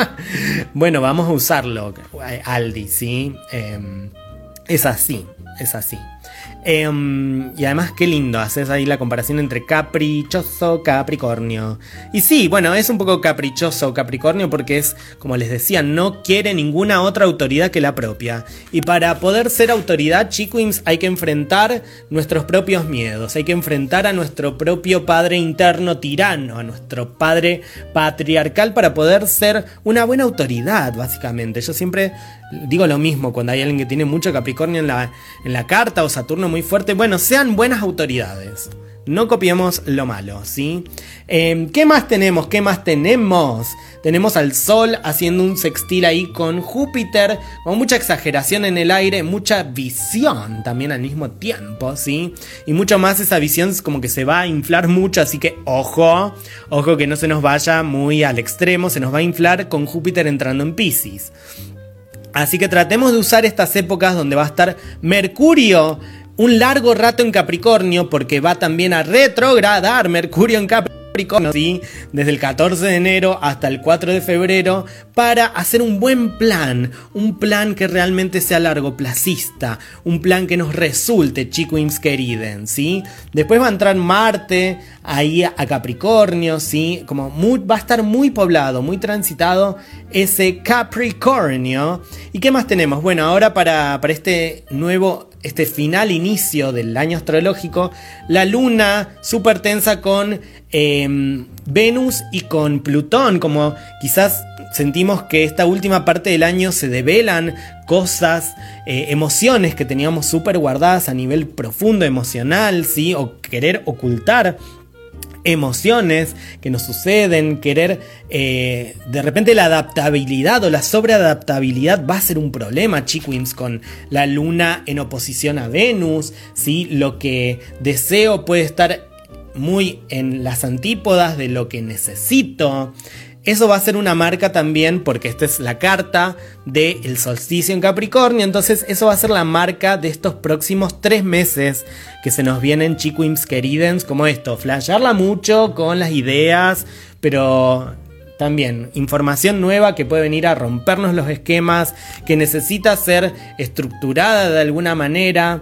bueno, vamos a usarlo, Aldi, ¿sí? Em, es así, es así. Em, y además, qué lindo, haces ahí la comparación entre caprichoso, Capricornio. Y sí, bueno, es un poco caprichoso Capricornio porque es, como les decía, no quiere ninguna otra autoridad que la propia. Y para poder ser autoridad, Chiquims, hay que enfrentar nuestros propios miedos, hay que enfrentar a nuestro propio padre interno tirano, a nuestro padre patriarcal para poder ser una buena autoridad, básicamente. Yo siempre digo lo mismo cuando hay alguien que tiene mucho Capricornio en la, en la carta o Saturno muy fuerte. Bueno, sean buenas autoridades. No copiemos lo malo, ¿sí? Em, ¿Qué más tenemos? ¿Qué más tenemos? Tenemos al Sol haciendo un sextil ahí con Júpiter, con mucha exageración en el aire, mucha visión también al mismo tiempo, ¿sí? Y mucho más esa visión como que se va a inflar mucho, así que ojo, ojo que no se nos vaya muy al extremo, se nos va a inflar con Júpiter entrando en Pisces. Así que tratemos de usar estas épocas donde va a estar Mercurio un largo rato en Capricornio, porque va también a retrogradar Mercurio en Capricornio ¿sí? desde el 14 de enero hasta el 4 de febrero, para hacer un buen plan, un plan que realmente sea largo placista, un plan que nos resulte, chiquims queriden, ¿sí? Después va a entrar Marte ahí a Capricornio, ¿sí? Como va a estar muy poblado, muy transitado ese Capricornio. ¿Y qué más tenemos? Bueno, ahora para, para este nuevo este final inicio del año astrológico, la luna súper tensa con em, Venus y con Plutón, como quizás sentimos que esta última parte del año se develan cosas, eh, emociones que teníamos súper guardadas a nivel profundo emocional, ¿sí? O querer ocultar emociones que nos suceden, querer eh, de repente la adaptabilidad o la sobreadaptabilidad va a ser un problema, chiquims, con la luna en oposición a Venus, ¿sí? lo que deseo puede estar muy en las antípodas de lo que necesito. Eso va a ser una marca también porque esta es la carta del solsticio en Capricornio. Entonces eso va a ser la marca de estos próximos tres meses que se nos vienen chiquims queridens como esto. Flasharla mucho con las ideas, pero también información nueva que puede venir a rompernos los esquemas, que necesita ser estructurada de alguna manera.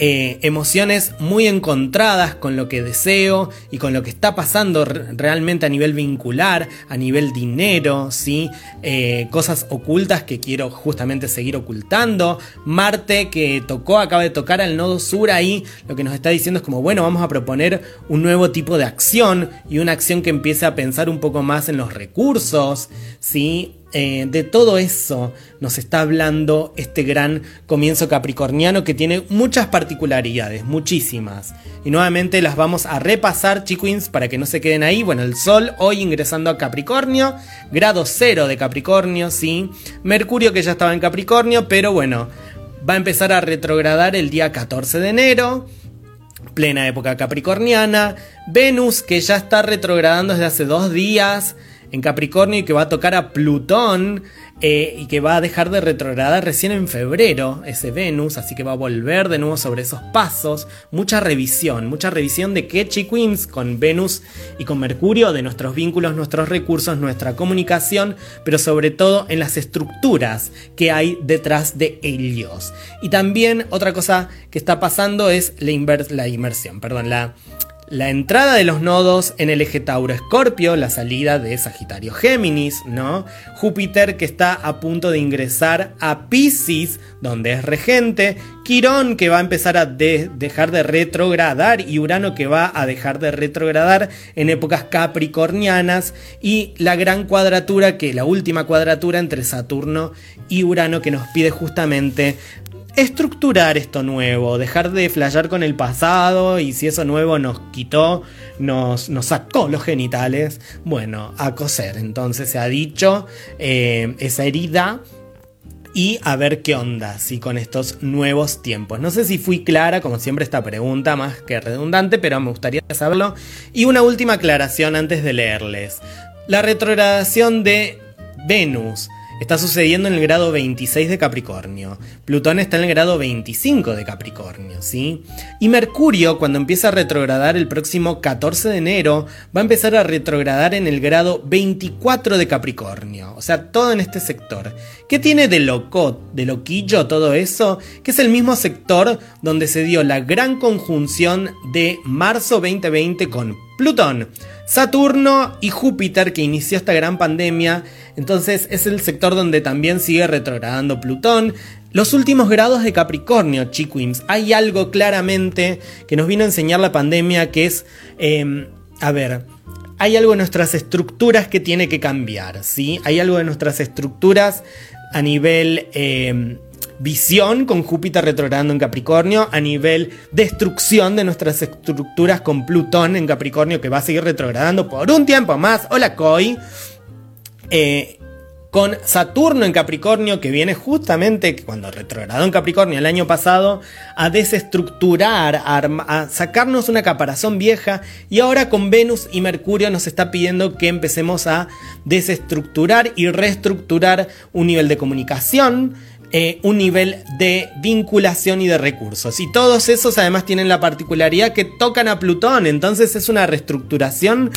Eh, emociones muy encontradas con lo que deseo y con lo que está pasando realmente a nivel vincular, a nivel dinero, ¿sí? Eh, cosas ocultas que quiero justamente seguir ocultando. Marte que tocó, acaba de tocar al nodo sur ahí, lo que nos está diciendo es como, bueno, vamos a proponer un nuevo tipo de acción y una acción que empiece a pensar un poco más en los recursos, ¿sí? Eh, de todo eso nos está hablando este gran comienzo capricorniano que tiene muchas particularidades, muchísimas. Y nuevamente las vamos a repasar, chiquins, para que no se queden ahí. Bueno, el Sol hoy ingresando a Capricornio, grado cero de Capricornio, sí. Mercurio que ya estaba en Capricornio, pero bueno, va a empezar a retrogradar el día 14 de enero plena época capricorniana, Venus que ya está retrogradando desde hace dos días, en Capricornio y que va a tocar a Plutón eh, y que va a dejar de retrogradar recién en febrero ese Venus, así que va a volver de nuevo sobre esos pasos. Mucha revisión, mucha revisión de qué Queens con Venus y con Mercurio, de nuestros vínculos, nuestros recursos, nuestra comunicación, pero sobre todo en las estructuras que hay detrás de ellos. Y también otra cosa que está pasando es la, la inmersión, perdón, la la entrada de los nodos en el eje Tauro-Escorpio, la salida de Sagitario-Géminis, ¿no? Júpiter que está a punto de ingresar a Pisces, donde es regente, Quirón que va a empezar a dejar de retrogradar. Y Urano que va a dejar de retrogradar en épocas capricornianas. Y la gran cuadratura que la última cuadratura entre Saturno y Urano que nos pide justamente estructurar esto nuevo, dejar de flashear con el pasado y si eso nuevo nos quitó, nos, nos sacó los genitales, bueno, a coser. Entonces se ha dicho eh, esa herida y a ver qué onda, si con estos nuevos tiempos. No sé si fui clara, como siempre esta pregunta más que redundante, pero me gustaría saberlo. Y una última aclaración antes de leerles. La retrogradación de Venus está sucediendo en el grado 26 de Capricornio. Plutón está en el grado 25 de Capricornio, ¿sí? Y Mercurio, cuando empieza a retrogradar el próximo 14 de enero, va a empezar a retrogradar en el grado 24 de Capricornio. O sea, todo en este sector. ¿Qué tiene de loco, de loquillo todo eso? Que es el mismo sector donde se dio la gran conjunción de marzo 2020 con Plutón. Saturno y Júpiter que inició esta gran pandemia, entonces es el sector donde también sigue retrogradando Plutón. Los últimos grados de Capricornio, chiquims, hay algo claramente que nos vino a enseñar la pandemia que es, em, a ver, hay algo en nuestras estructuras que tiene que cambiar, ¿sí? Hay algo de nuestras estructuras a nivel... Em, visión con Júpiter retrogradando en Capricornio, a nivel destrucción de nuestras estructuras con Plutón en Capricornio que va a seguir retrogradando por un tiempo más. Hola Koi. Eh, con Saturno en Capricornio, que viene justamente cuando retrogradó en Capricornio el año pasado, a desestructurar, a, sacarnos una caparazón vieja, y ahora con Venus y Mercurio nos está pidiendo que empecemos a desestructurar y reestructurar un nivel de comunicación, eh, un nivel de vinculación y de recursos. Y todos esos además tienen la particularidad que tocan a Plutón, entonces es una reestructuración,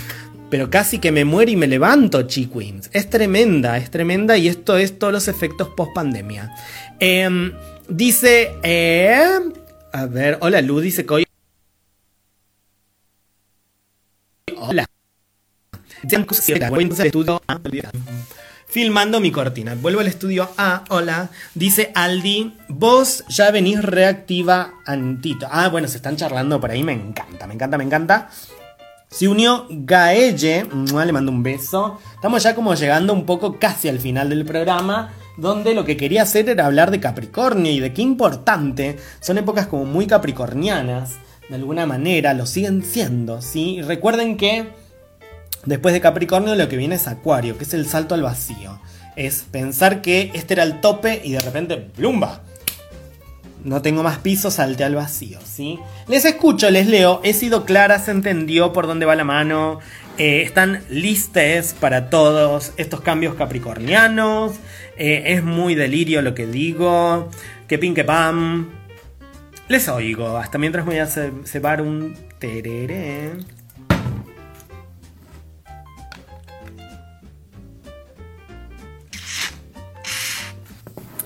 pero casi que me muero y me levanto, Chiquins. Es tremenda, es tremenda y esto es todos los efectos post pandemia. Em, dice, eh, a ver, hola Lu, dice que hoy... Hola. estudio filmando mi cortina. Vuelvo al estudio A, hola. Dice Aldi, vos ya venís reactiva Antito. Ah, bueno, se están charlando por ahí, me encanta, me encanta, me encanta. Se unió Gaelle, le mando un beso. Estamos ya como llegando un poco casi al final del programa, donde lo que quería hacer era hablar de Capricornio y de qué importante. Son épocas como muy capricornianas, de alguna manera, lo siguen siendo, ¿sí? recuerden que Después de Capricornio lo que viene es Acuario, que es el salto al vacío. Es pensar que este era el tope y de repente ¡plumba! No tengo más piso, salte al vacío, ¿sí? Les escucho, les leo, he sido clara, se entendió por dónde va la mano, eh, están listes para todos estos cambios capricornianos, eh, es muy delirio lo que digo, que pin que pam. Les oigo, hasta mientras voy a cebar un tereré.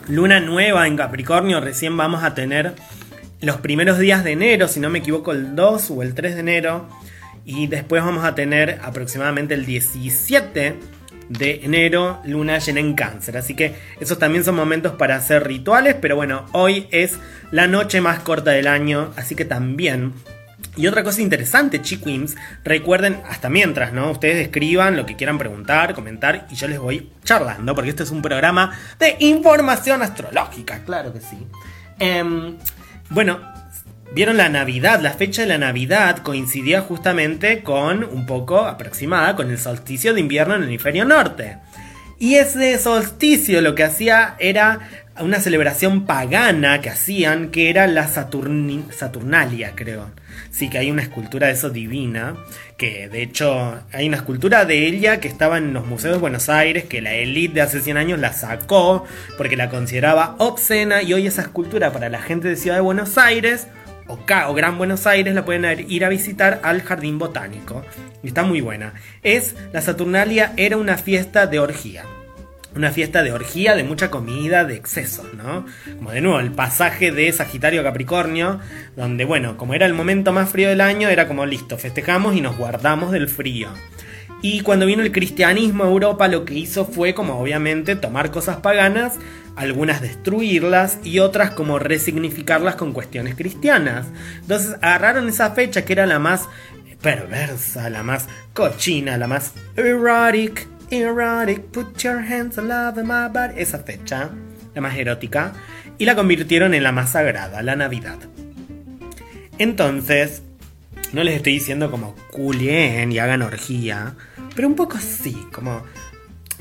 Luna nueva en Capricornio, recién vamos a tener los primeros días de enero, si no me equivoco el 2 o el 3 de enero, y después vamos a tener aproximadamente el 17 de enero luna llena en cáncer. Así que esos también son momentos para hacer rituales, pero bueno, hoy es la noche más corta del año, así que también y otra cosa interesante, chiquims, recuerden, hasta mientras, ¿no? Ustedes escriban lo que quieran preguntar, comentar y yo les voy charlando, porque este es un programa de información astrológica, claro que sí. Em, bueno, vieron la Navidad, la fecha de la Navidad coincidía justamente con, un poco aproximada, con el solsticio de invierno en el hemisferio norte. Y ese solsticio lo que hacía era una celebración pagana que hacían, que era la Saturnalia, creo sí que hay una escultura de eso divina, que de hecho hay una escultura de ella que estaba en los museos de Buenos Aires, que la élite de hace 100 años la sacó porque la consideraba obscena y hoy esa escultura para la gente de Ciudad de Buenos Aires o, o Gran Buenos Aires la pueden ir a visitar al Jardín Botánico. Y está muy buena. Es, la Saturnalia era una fiesta de orgía una fiesta de orgía, de mucha comida, de excesos, ¿no? Como de nuevo, el pasaje de Sagitario a Capricornio, donde, bueno, como era el momento más frío del año, era como listo, festejamos y nos guardamos del frío. Y cuando vino el cristianismo a Europa, lo que hizo fue, como obviamente, tomar cosas paganas, algunas destruirlas y otras como resignificarlas con cuestiones cristianas. Entonces agarraron esa fecha que era la más perversa, la más cochina, la más erotic Erotic, put your hands all over my body. Esa fecha, la más erótica, y la convirtieron en la más sagrada, la Navidad. Entonces, no les estoy diciendo como culien y hagan orgía, pero un poco sí, como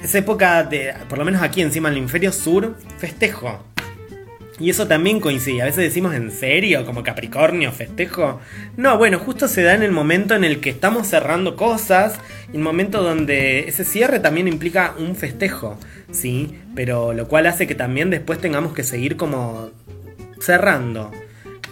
esa época de, por lo menos aquí encima en el hemisferio sur, festejo. Y eso también coincide. A veces decimos en serio, como Capricornio, festejo. No, bueno, justo se da en el momento en el que estamos cerrando cosas. Y el momento donde ese cierre también implica un festejo. Sí, pero lo cual hace que también después tengamos que seguir como cerrando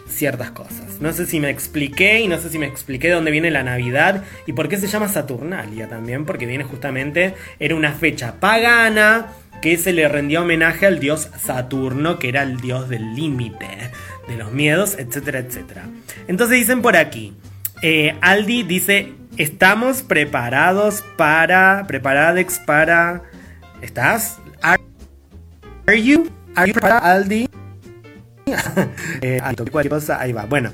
ciertas cosas. No sé si me expliqué y no sé si me expliqué de dónde viene la Navidad y por qué se llama Saturnalia también, porque viene justamente, era una fecha pagana que se le rendía homenaje al dios Saturno, que era el dios del límite, de los miedos, etcétera, etcétera. Entonces dicen por aquí, eh, Aldi dice, estamos preparados para, preparadex para, ¿estás? Are, you? Are you prepared, Aldi? eh, cosa, ahí va, bueno.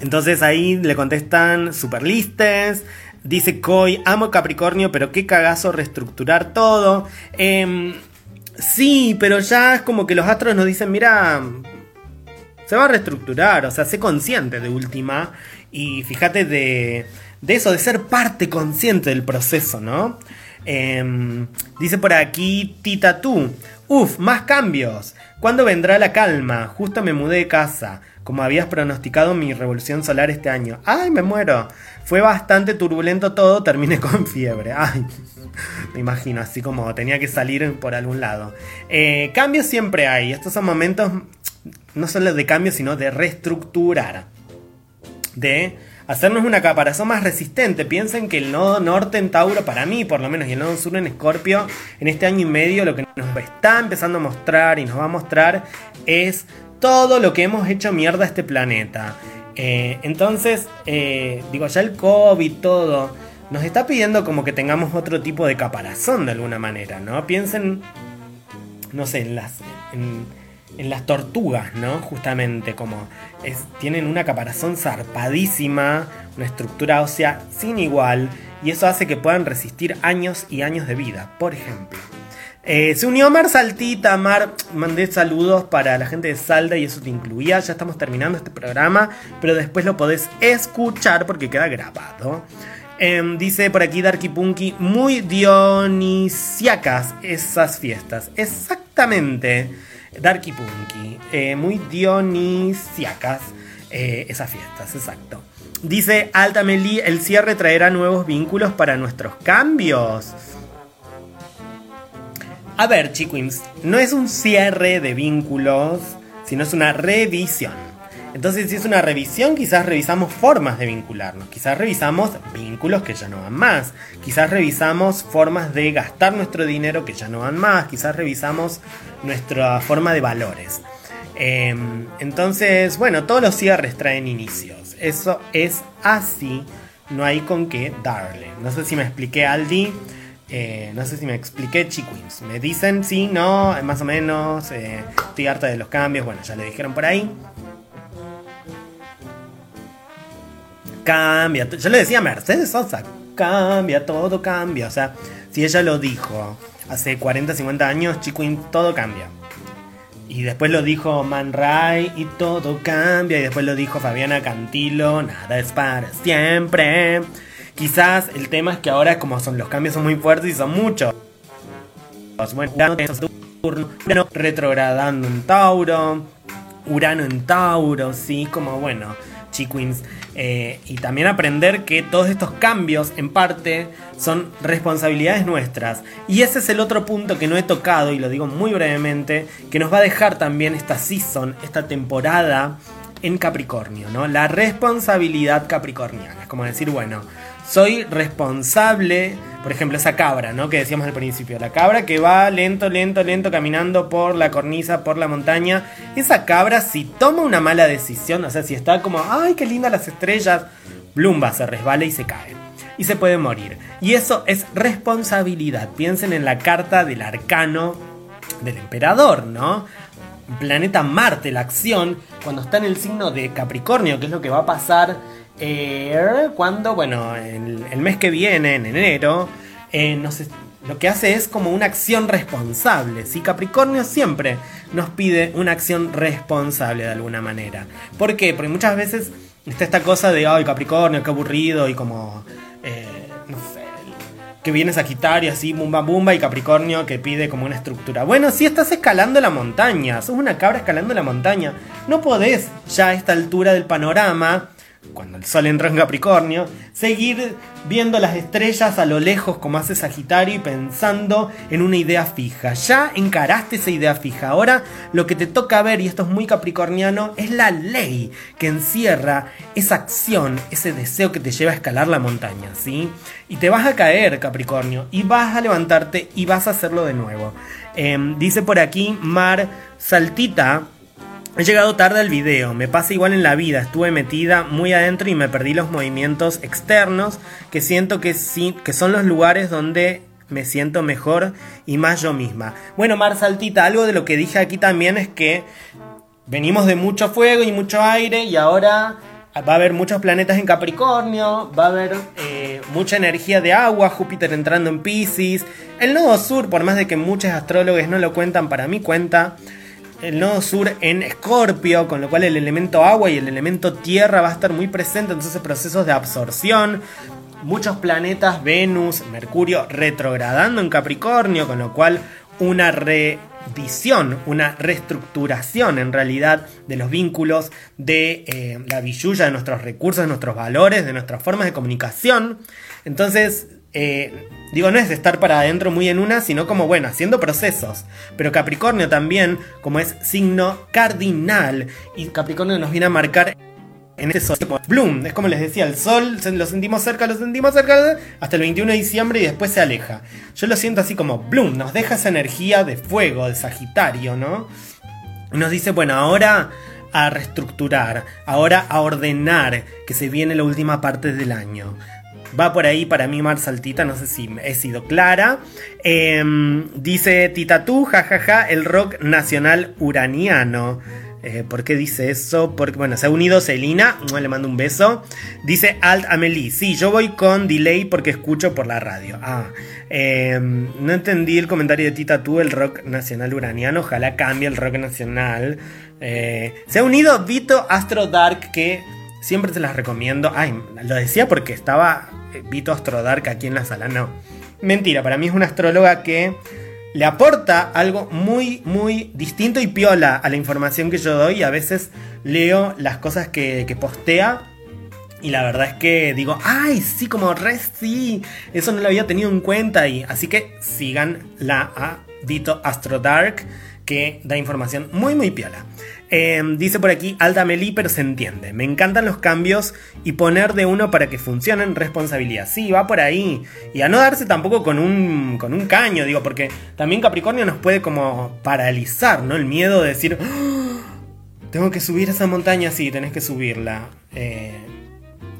Entonces ahí le contestan super listes, Dice Coy, amo Capricornio, pero qué cagazo reestructurar todo. Em, sí, pero ya es como que los astros nos dicen, mira, se va a reestructurar, o sea, sé consciente de última y fíjate de, de eso, de ser parte consciente del proceso, ¿no? Em, dice por aquí Tita tú, uf, más cambios. ¿Cuándo vendrá la calma? Justo me mudé de casa, como habías pronosticado mi revolución solar este año. ¡Ay, me muero! Fue bastante turbulento todo, terminé con fiebre. Ay, me imagino, así como tenía que salir por algún lado. Eh, cambios siempre hay. Estos son momentos no solo de cambio, sino de reestructurar. De hacernos una caparazón más resistente. Piensen que el nodo norte en Tauro, para mí por lo menos, y el nodo sur en Escorpio, en este año y medio lo que nos está empezando a mostrar y nos va a mostrar es todo lo que hemos hecho mierda a este planeta. Eh, entonces, eh, digo, ya el COVID, todo, nos está pidiendo como que tengamos otro tipo de caparazón de alguna manera, ¿no? Piensen, no sé, en las... En, las tortugas, ¿no? Justamente como tienen una caparazón zarpadísima, una estructura ósea sin igual, y eso hace que puedan resistir años y años de vida, por ejemplo. Eh, se unió Mar Saltita, Mar, mandé saludos para la gente de Salda y eso te incluía, ya estamos terminando este programa, pero después lo podés escuchar porque queda grabado. Em, dice por aquí Darky Punky, muy dionisiacas esas fiestas. Exactamente. Darky Punky, eh, muy dionisiacas eh, esas fiestas, exacto. Dice Altameli, el cierre traerá nuevos vínculos para nuestros cambios. A ver, chiquins, no es un cierre de vínculos, sino es una revisión. Entonces, si es una revisión, quizás revisamos formas de vincularnos, quizás revisamos vínculos que ya no van más, quizás revisamos formas de gastar nuestro dinero que ya no van más, quizás revisamos nuestra forma de valores. Em, entonces, bueno, todos los cierres traen inicios. Eso es así, no hay con qué darle. No sé si me expliqué, Aldi. Eh, no sé si me expliqué, chiquins. Me dicen sí, no, más o menos. Eh, estoy harta de los cambios. Bueno, ya le dijeron por ahí. cambia. Yo le decía a Mercedes Sosa, cambia, todo cambia. O sea, si ella lo dijo hace 40, 50 años, Chiquin, todo cambia. Y después lo dijo Man Ray y todo cambia. Y después lo dijo Fabiana Cantilo, nada es para siempre. Quizás el tema es que ahora como son los cambios son muy fuertes y son muchos. Bueno, Urano retrogradando en Tauro, Urano en Tauro, sí, como bueno, Chiquins. Eh, y también aprender que todos estos cambios, en parte, son responsabilidades nuestras. Y ese es el otro punto que no he tocado, y lo digo muy brevemente, que nos va a dejar también esta season, esta temporada en Capricornio, ¿no? La responsabilidad capricorniana. Es como decir, bueno, soy responsable, por ejemplo, esa cabra, ¿no? Que decíamos al principio, la cabra que va lento, lento, lento caminando por la cornisa, por la montaña. Esa cabra, si toma una mala decisión, o sea, si está como, ay, qué lindas las estrellas, Blumba se resbala y se cae. Y se puede morir. Y eso es responsabilidad. Piensen en la carta del arcano del emperador, ¿no? Planeta Marte, la acción, cuando está en el signo de Capricornio, que es lo que va a pasar cuando, bueno, el, mes que viene, en enero, eh, lo que hace es como una acción responsable. Si Capricornio siempre nos pide una acción responsable de alguna manera. ¿Por qué? Porque muchas veces está esta cosa de, ay, Capricornio, qué aburrido, y como, eh, no sé, que viene Sagitario así, bumba bumba, y Capricornio que pide como una estructura. Bueno, si estás escalando la montaña, sos una cabra escalando la montaña, no podés ya a esta altura del panorama cuando el sol entra en Capricornio, seguir viendo las estrellas a lo lejos como hace Sagitario y pensando en una idea fija. Ya encaraste esa idea fija. Ahora lo que te toca ver, y esto es muy capricorniano, es la ley que encierra esa acción, ese deseo que te lleva a escalar la montaña, ¿sí? Y te vas a caer, Capricornio, y vas a levantarte y vas a hacerlo de nuevo. Em, dice por aquí Mar Saltita He llegado tarde al video, me pasa igual en la vida, estuve metida muy adentro y me perdí los movimientos externos que siento que, sí, que son los lugares donde me siento mejor y más yo misma. Bueno, Mar Saltita, algo de lo que dije aquí también es que venimos de mucho fuego y mucho aire y ahora va a haber muchos planetas en Capricornio, va a haber eh, mucha energía de agua, Júpiter entrando en Pisces, el nodo sur, por más de que muchos astrólogos no lo cuentan, para mí cuenta el nodo sur en Escorpio, con lo cual el elemento agua y el elemento tierra va a estar muy presente, entonces procesos de absorción, muchos planetas, Venus, Mercurio retrogradando en Capricornio, con lo cual una visión, una reestructuración en realidad de los vínculos, de eh, la billulla, de nuestros recursos, de nuestros valores, de nuestras formas de comunicación. Entonces, eh, digo, no es de estar para adentro muy en una, sino como, bueno, haciendo procesos. Pero Capricornio también, como es signo cardinal, y Capricornio nos viene a marcar en este sol. Bloom, es como les decía, el sol lo sentimos cerca, lo sentimos cerca hasta el 21 de diciembre y después se aleja. Yo lo siento así como Bloom, nos deja esa energía de fuego, de Sagitario, ¿no? nos dice, bueno, ahora a reestructurar, ahora a ordenar, que se viene la última parte del año. Va por ahí para mí Mar Saltita, no sé si he sido clara. Em, dice Tita tú, jajaja, el rock nacional uraniano. Eh, ¿Por qué dice eso? Porque, bueno, se ha unido Celina, le mando un beso. Dice Alt Amelie, sí, yo voy con delay porque escucho por la radio. Ah, em, no entendí el comentario de Tita tú, el rock nacional uraniano. Ojalá cambie el rock nacional. Eh, se ha unido Vito Astro Dark, que siempre se las recomiendo. Ay, lo decía porque estaba eh, Vito Astro Dark aquí en la sala. No, mentira, para mí es una astróloga que le aporta algo muy, muy distinto y piola a la información que yo doy. Y a veces leo las cosas que, postea. Y la verdad es que digo, ay, sí, como re sí. Eso no lo había tenido en cuenta. Y así que sigan la a Vito Astro Dark, que da información muy, muy piola. Em, dice por aquí, Alta Meli, pero se entiende. Me encantan los cambios y poner de uno para que funcionen responsabilidad. Sí, va por ahí. Y a no darse tampoco con un, con un caño, digo, porque también Capricornio nos puede como paralizar, ¿no? El miedo de decir, ¡Ah! tengo que subir esa montaña, sí, tenés que subirla. Eh,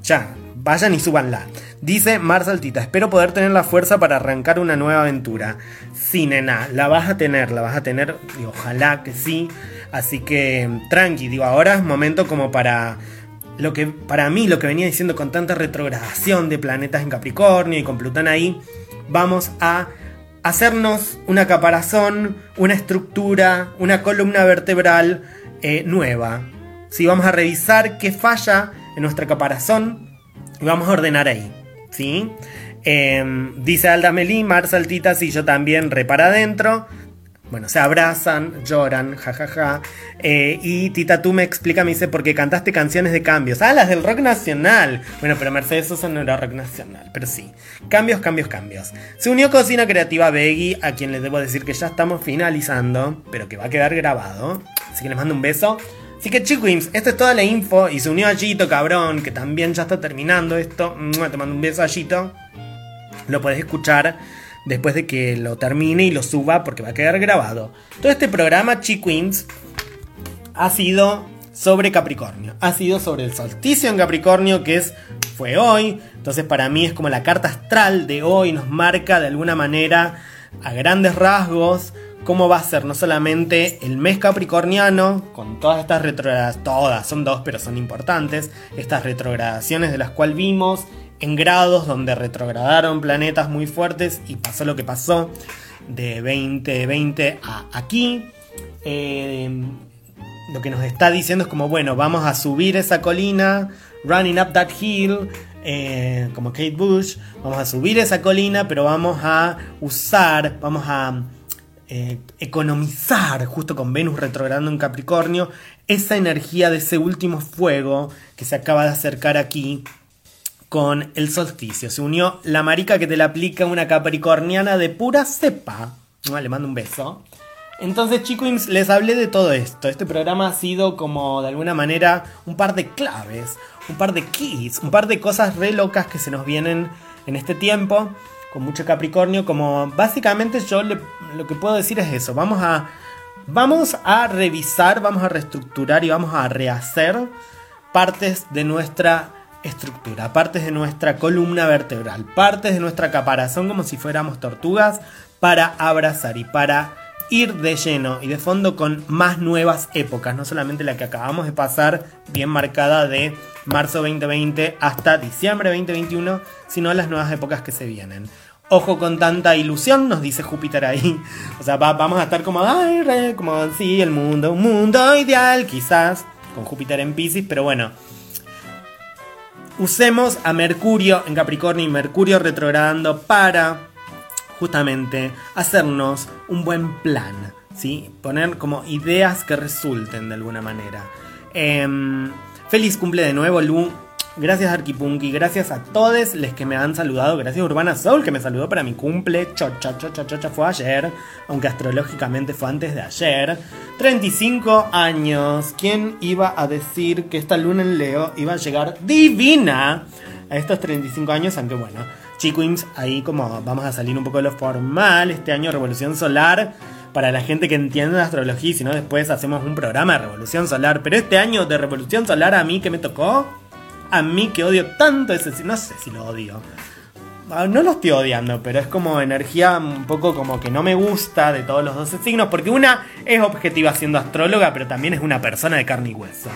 ya, vayan y súbanla. Dice Mar Saltita, espero poder tener la fuerza para arrancar una nueva aventura. Sí, nena, la vas a tener, la vas a tener, y ojalá que sí. Así que tranqui, digo, ahora es momento como para lo que para mí lo que venía diciendo con tanta retrogradación de planetas en Capricornio y con Plutón ahí, vamos a hacernos una caparazón, una estructura, una columna vertebral eh, nueva. Si vamos a revisar qué falla en nuestra caparazón vamos a ordenar ahí. ¿sí? Em, dice Alda Melí, Mar Saltita, sí, yo también repara adentro. Bueno, se abrazan, lloran, jajaja. Ja, ja. eh, y Tita tú me explica, me dice, porque cantaste canciones de cambios. Ah, las del rock nacional. Bueno, pero Mercedes Sosa no era rock nacional, pero sí. Cambios, cambios, cambios. Se unió Cocina Creativa Beggy, a quien les debo decir que ya estamos finalizando, pero que va a quedar grabado. Así que les mando un beso. Así que chicos, esta es toda la info. Y se unió a Gito, cabrón, que también ya está terminando esto. Te mando un beso a. Lo podés escuchar después de que lo termine y lo suba porque va a quedar grabado. Todo este programa, Chiquins, ha sido sobre Capricornio. Ha sido sobre el solsticio en Capricornio, que es, fue hoy. Entonces para mí es como la carta astral de hoy, nos marca de alguna manera a grandes rasgos cómo va a ser no solamente el mes capricorniano, con todas estas retrogradaciones, todas, son dos, pero son importantes, estas retrogradaciones de las cuales vimos, en grados donde retrogradaron planetas muy fuertes y pasó lo que pasó de 2020 a aquí. Eh, lo que nos está diciendo es como, bueno, vamos a subir esa colina, running up that hill, eh, como Kate Bush, vamos a subir esa colina, pero vamos a usar, vamos a eh, economizar, justo con Venus retrogradando en Capricornio, esa energía de ese último fuego que se acaba de acercar aquí con el solsticio. Se unió la marica que te la aplica una capricorniana de pura cepa. le mando un beso. Entonces, chicos, les hablé de todo esto. Este programa ha sido como de alguna manera un par de claves, un par de keys, un par de cosas re locas que se nos vienen en este tiempo, con mucho Capricornio. Como básicamente yo lo que puedo decir es eso. Vamos a, vamos a revisar, vamos a reestructurar y vamos a rehacer partes de nuestra estructura, partes de nuestra columna vertebral, partes de nuestra caparazón como si fuéramos tortugas para abrazar y para ir de lleno y de fondo con más nuevas épocas, no solamente la que acabamos de pasar, bien marcada de marzo 2020 hasta diciembre 2021, sino las nuevas épocas que se vienen. Ojo con tanta ilusión, nos dice Júpiter ahí. O sea, vamos a estar como, ay, como, sí, el mundo, un mundo ideal, quizás, con Júpiter en Pisces, pero bueno, usemos a Mercurio en Capricornio y Mercurio retrogradando para justamente hacernos un buen plan. ¿sí? Poner como ideas que resulten de alguna manera. Em, feliz cumple de nuevo, Lu. Gracias Arquipunky, gracias a todos los que me han saludado, gracias Urbana Soul que me saludó para mi cumple, chocha, chocha, chocha, fue ayer, aunque astrológicamente fue antes de ayer. 35 años, ¿quién iba a decir que esta luna en Leo iba a llegar divina a estos 35 años? Aunque bueno, Chiquims, ahí como vamos a salir un poco de lo formal, este año Revolución Solar para la gente que entiende la astrología si no después hacemos un programa de Revolución Solar. Pero este año de Revolución Solar a mí que me tocó, a mí que odio tanto ese... No sé si lo odio. Ah, no lo estoy odiando, pero es como energía un poco como que no me gusta de todos los 12 signos, porque una es objetiva siendo astróloga, pero también es una persona de carne y hueso.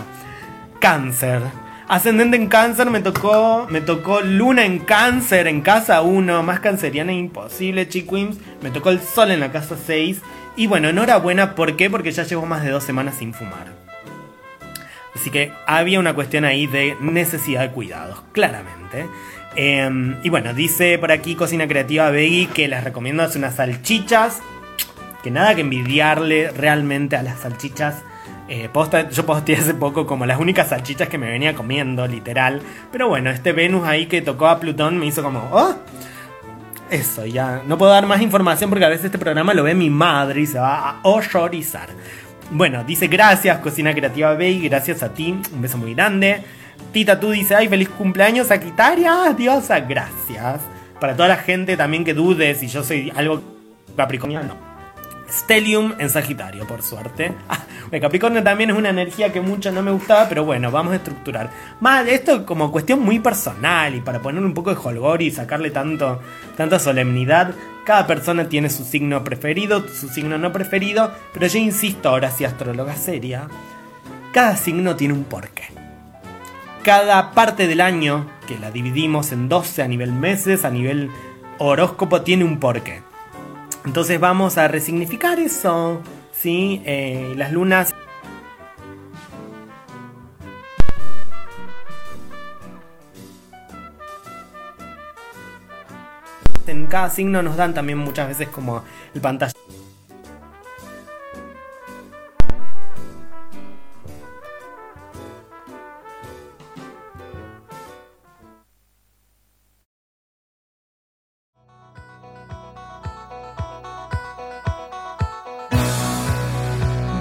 Cáncer. Ascendente en cáncer me tocó, me tocó luna en cáncer en casa 1, más canceriana imposible, chiquims. Me tocó el sol en la casa 6 y bueno, enhorabuena, ¿por qué? Porque ya llevo más de dos semanas sin fumar. Así que había una cuestión ahí de necesidad de cuidados, claramente. Em, y bueno, dice por aquí Cocina Creativa Veggie que les recomiendo hacer unas salchichas. Que nada que envidiarle realmente a las salchichas. Eh, yo posté hace poco como las únicas salchichas que me venía comiendo, literal. Pero bueno, este Venus ahí que tocó a Plutón me hizo como, ¡oh! Eso, ya. No puedo dar más información porque a veces este programa lo ve mi madre y se va a horrorizar. Bueno, dice gracias, Cocina Creativa Bay, gracias a ti, un beso muy grande. Tita, tú dice, ay, feliz cumpleaños, Sagitaria, diosa, gracias. Para toda la gente también que dude si yo soy algo capricorniano. Stellium en Sagitario, por suerte. Ah, Capricornio también es una energía que mucho no me gustaba, pero bueno, vamos a estructurar. Más esto como cuestión muy personal y para poner un poco de holgor y sacarle tanto, tanta solemnidad. Cada persona tiene su signo preferido, su signo no preferido, pero yo insisto, ahora sí, astróloga seria, cada signo tiene un porqué. Cada parte del año, que la dividimos en 12 a nivel meses, a nivel horóscopo, tiene un porqué. Entonces vamos a resignificar eso, ¿sí? Eh, las lunas... En cada signo nos dan también muchas veces como el pantalla.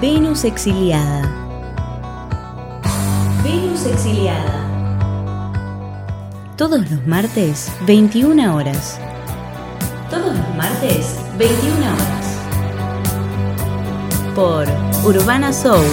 Venus exiliada. Venus exiliada. Todos los martes, 21 horas. Todos los martes, 21 horas. Por Urbana Soul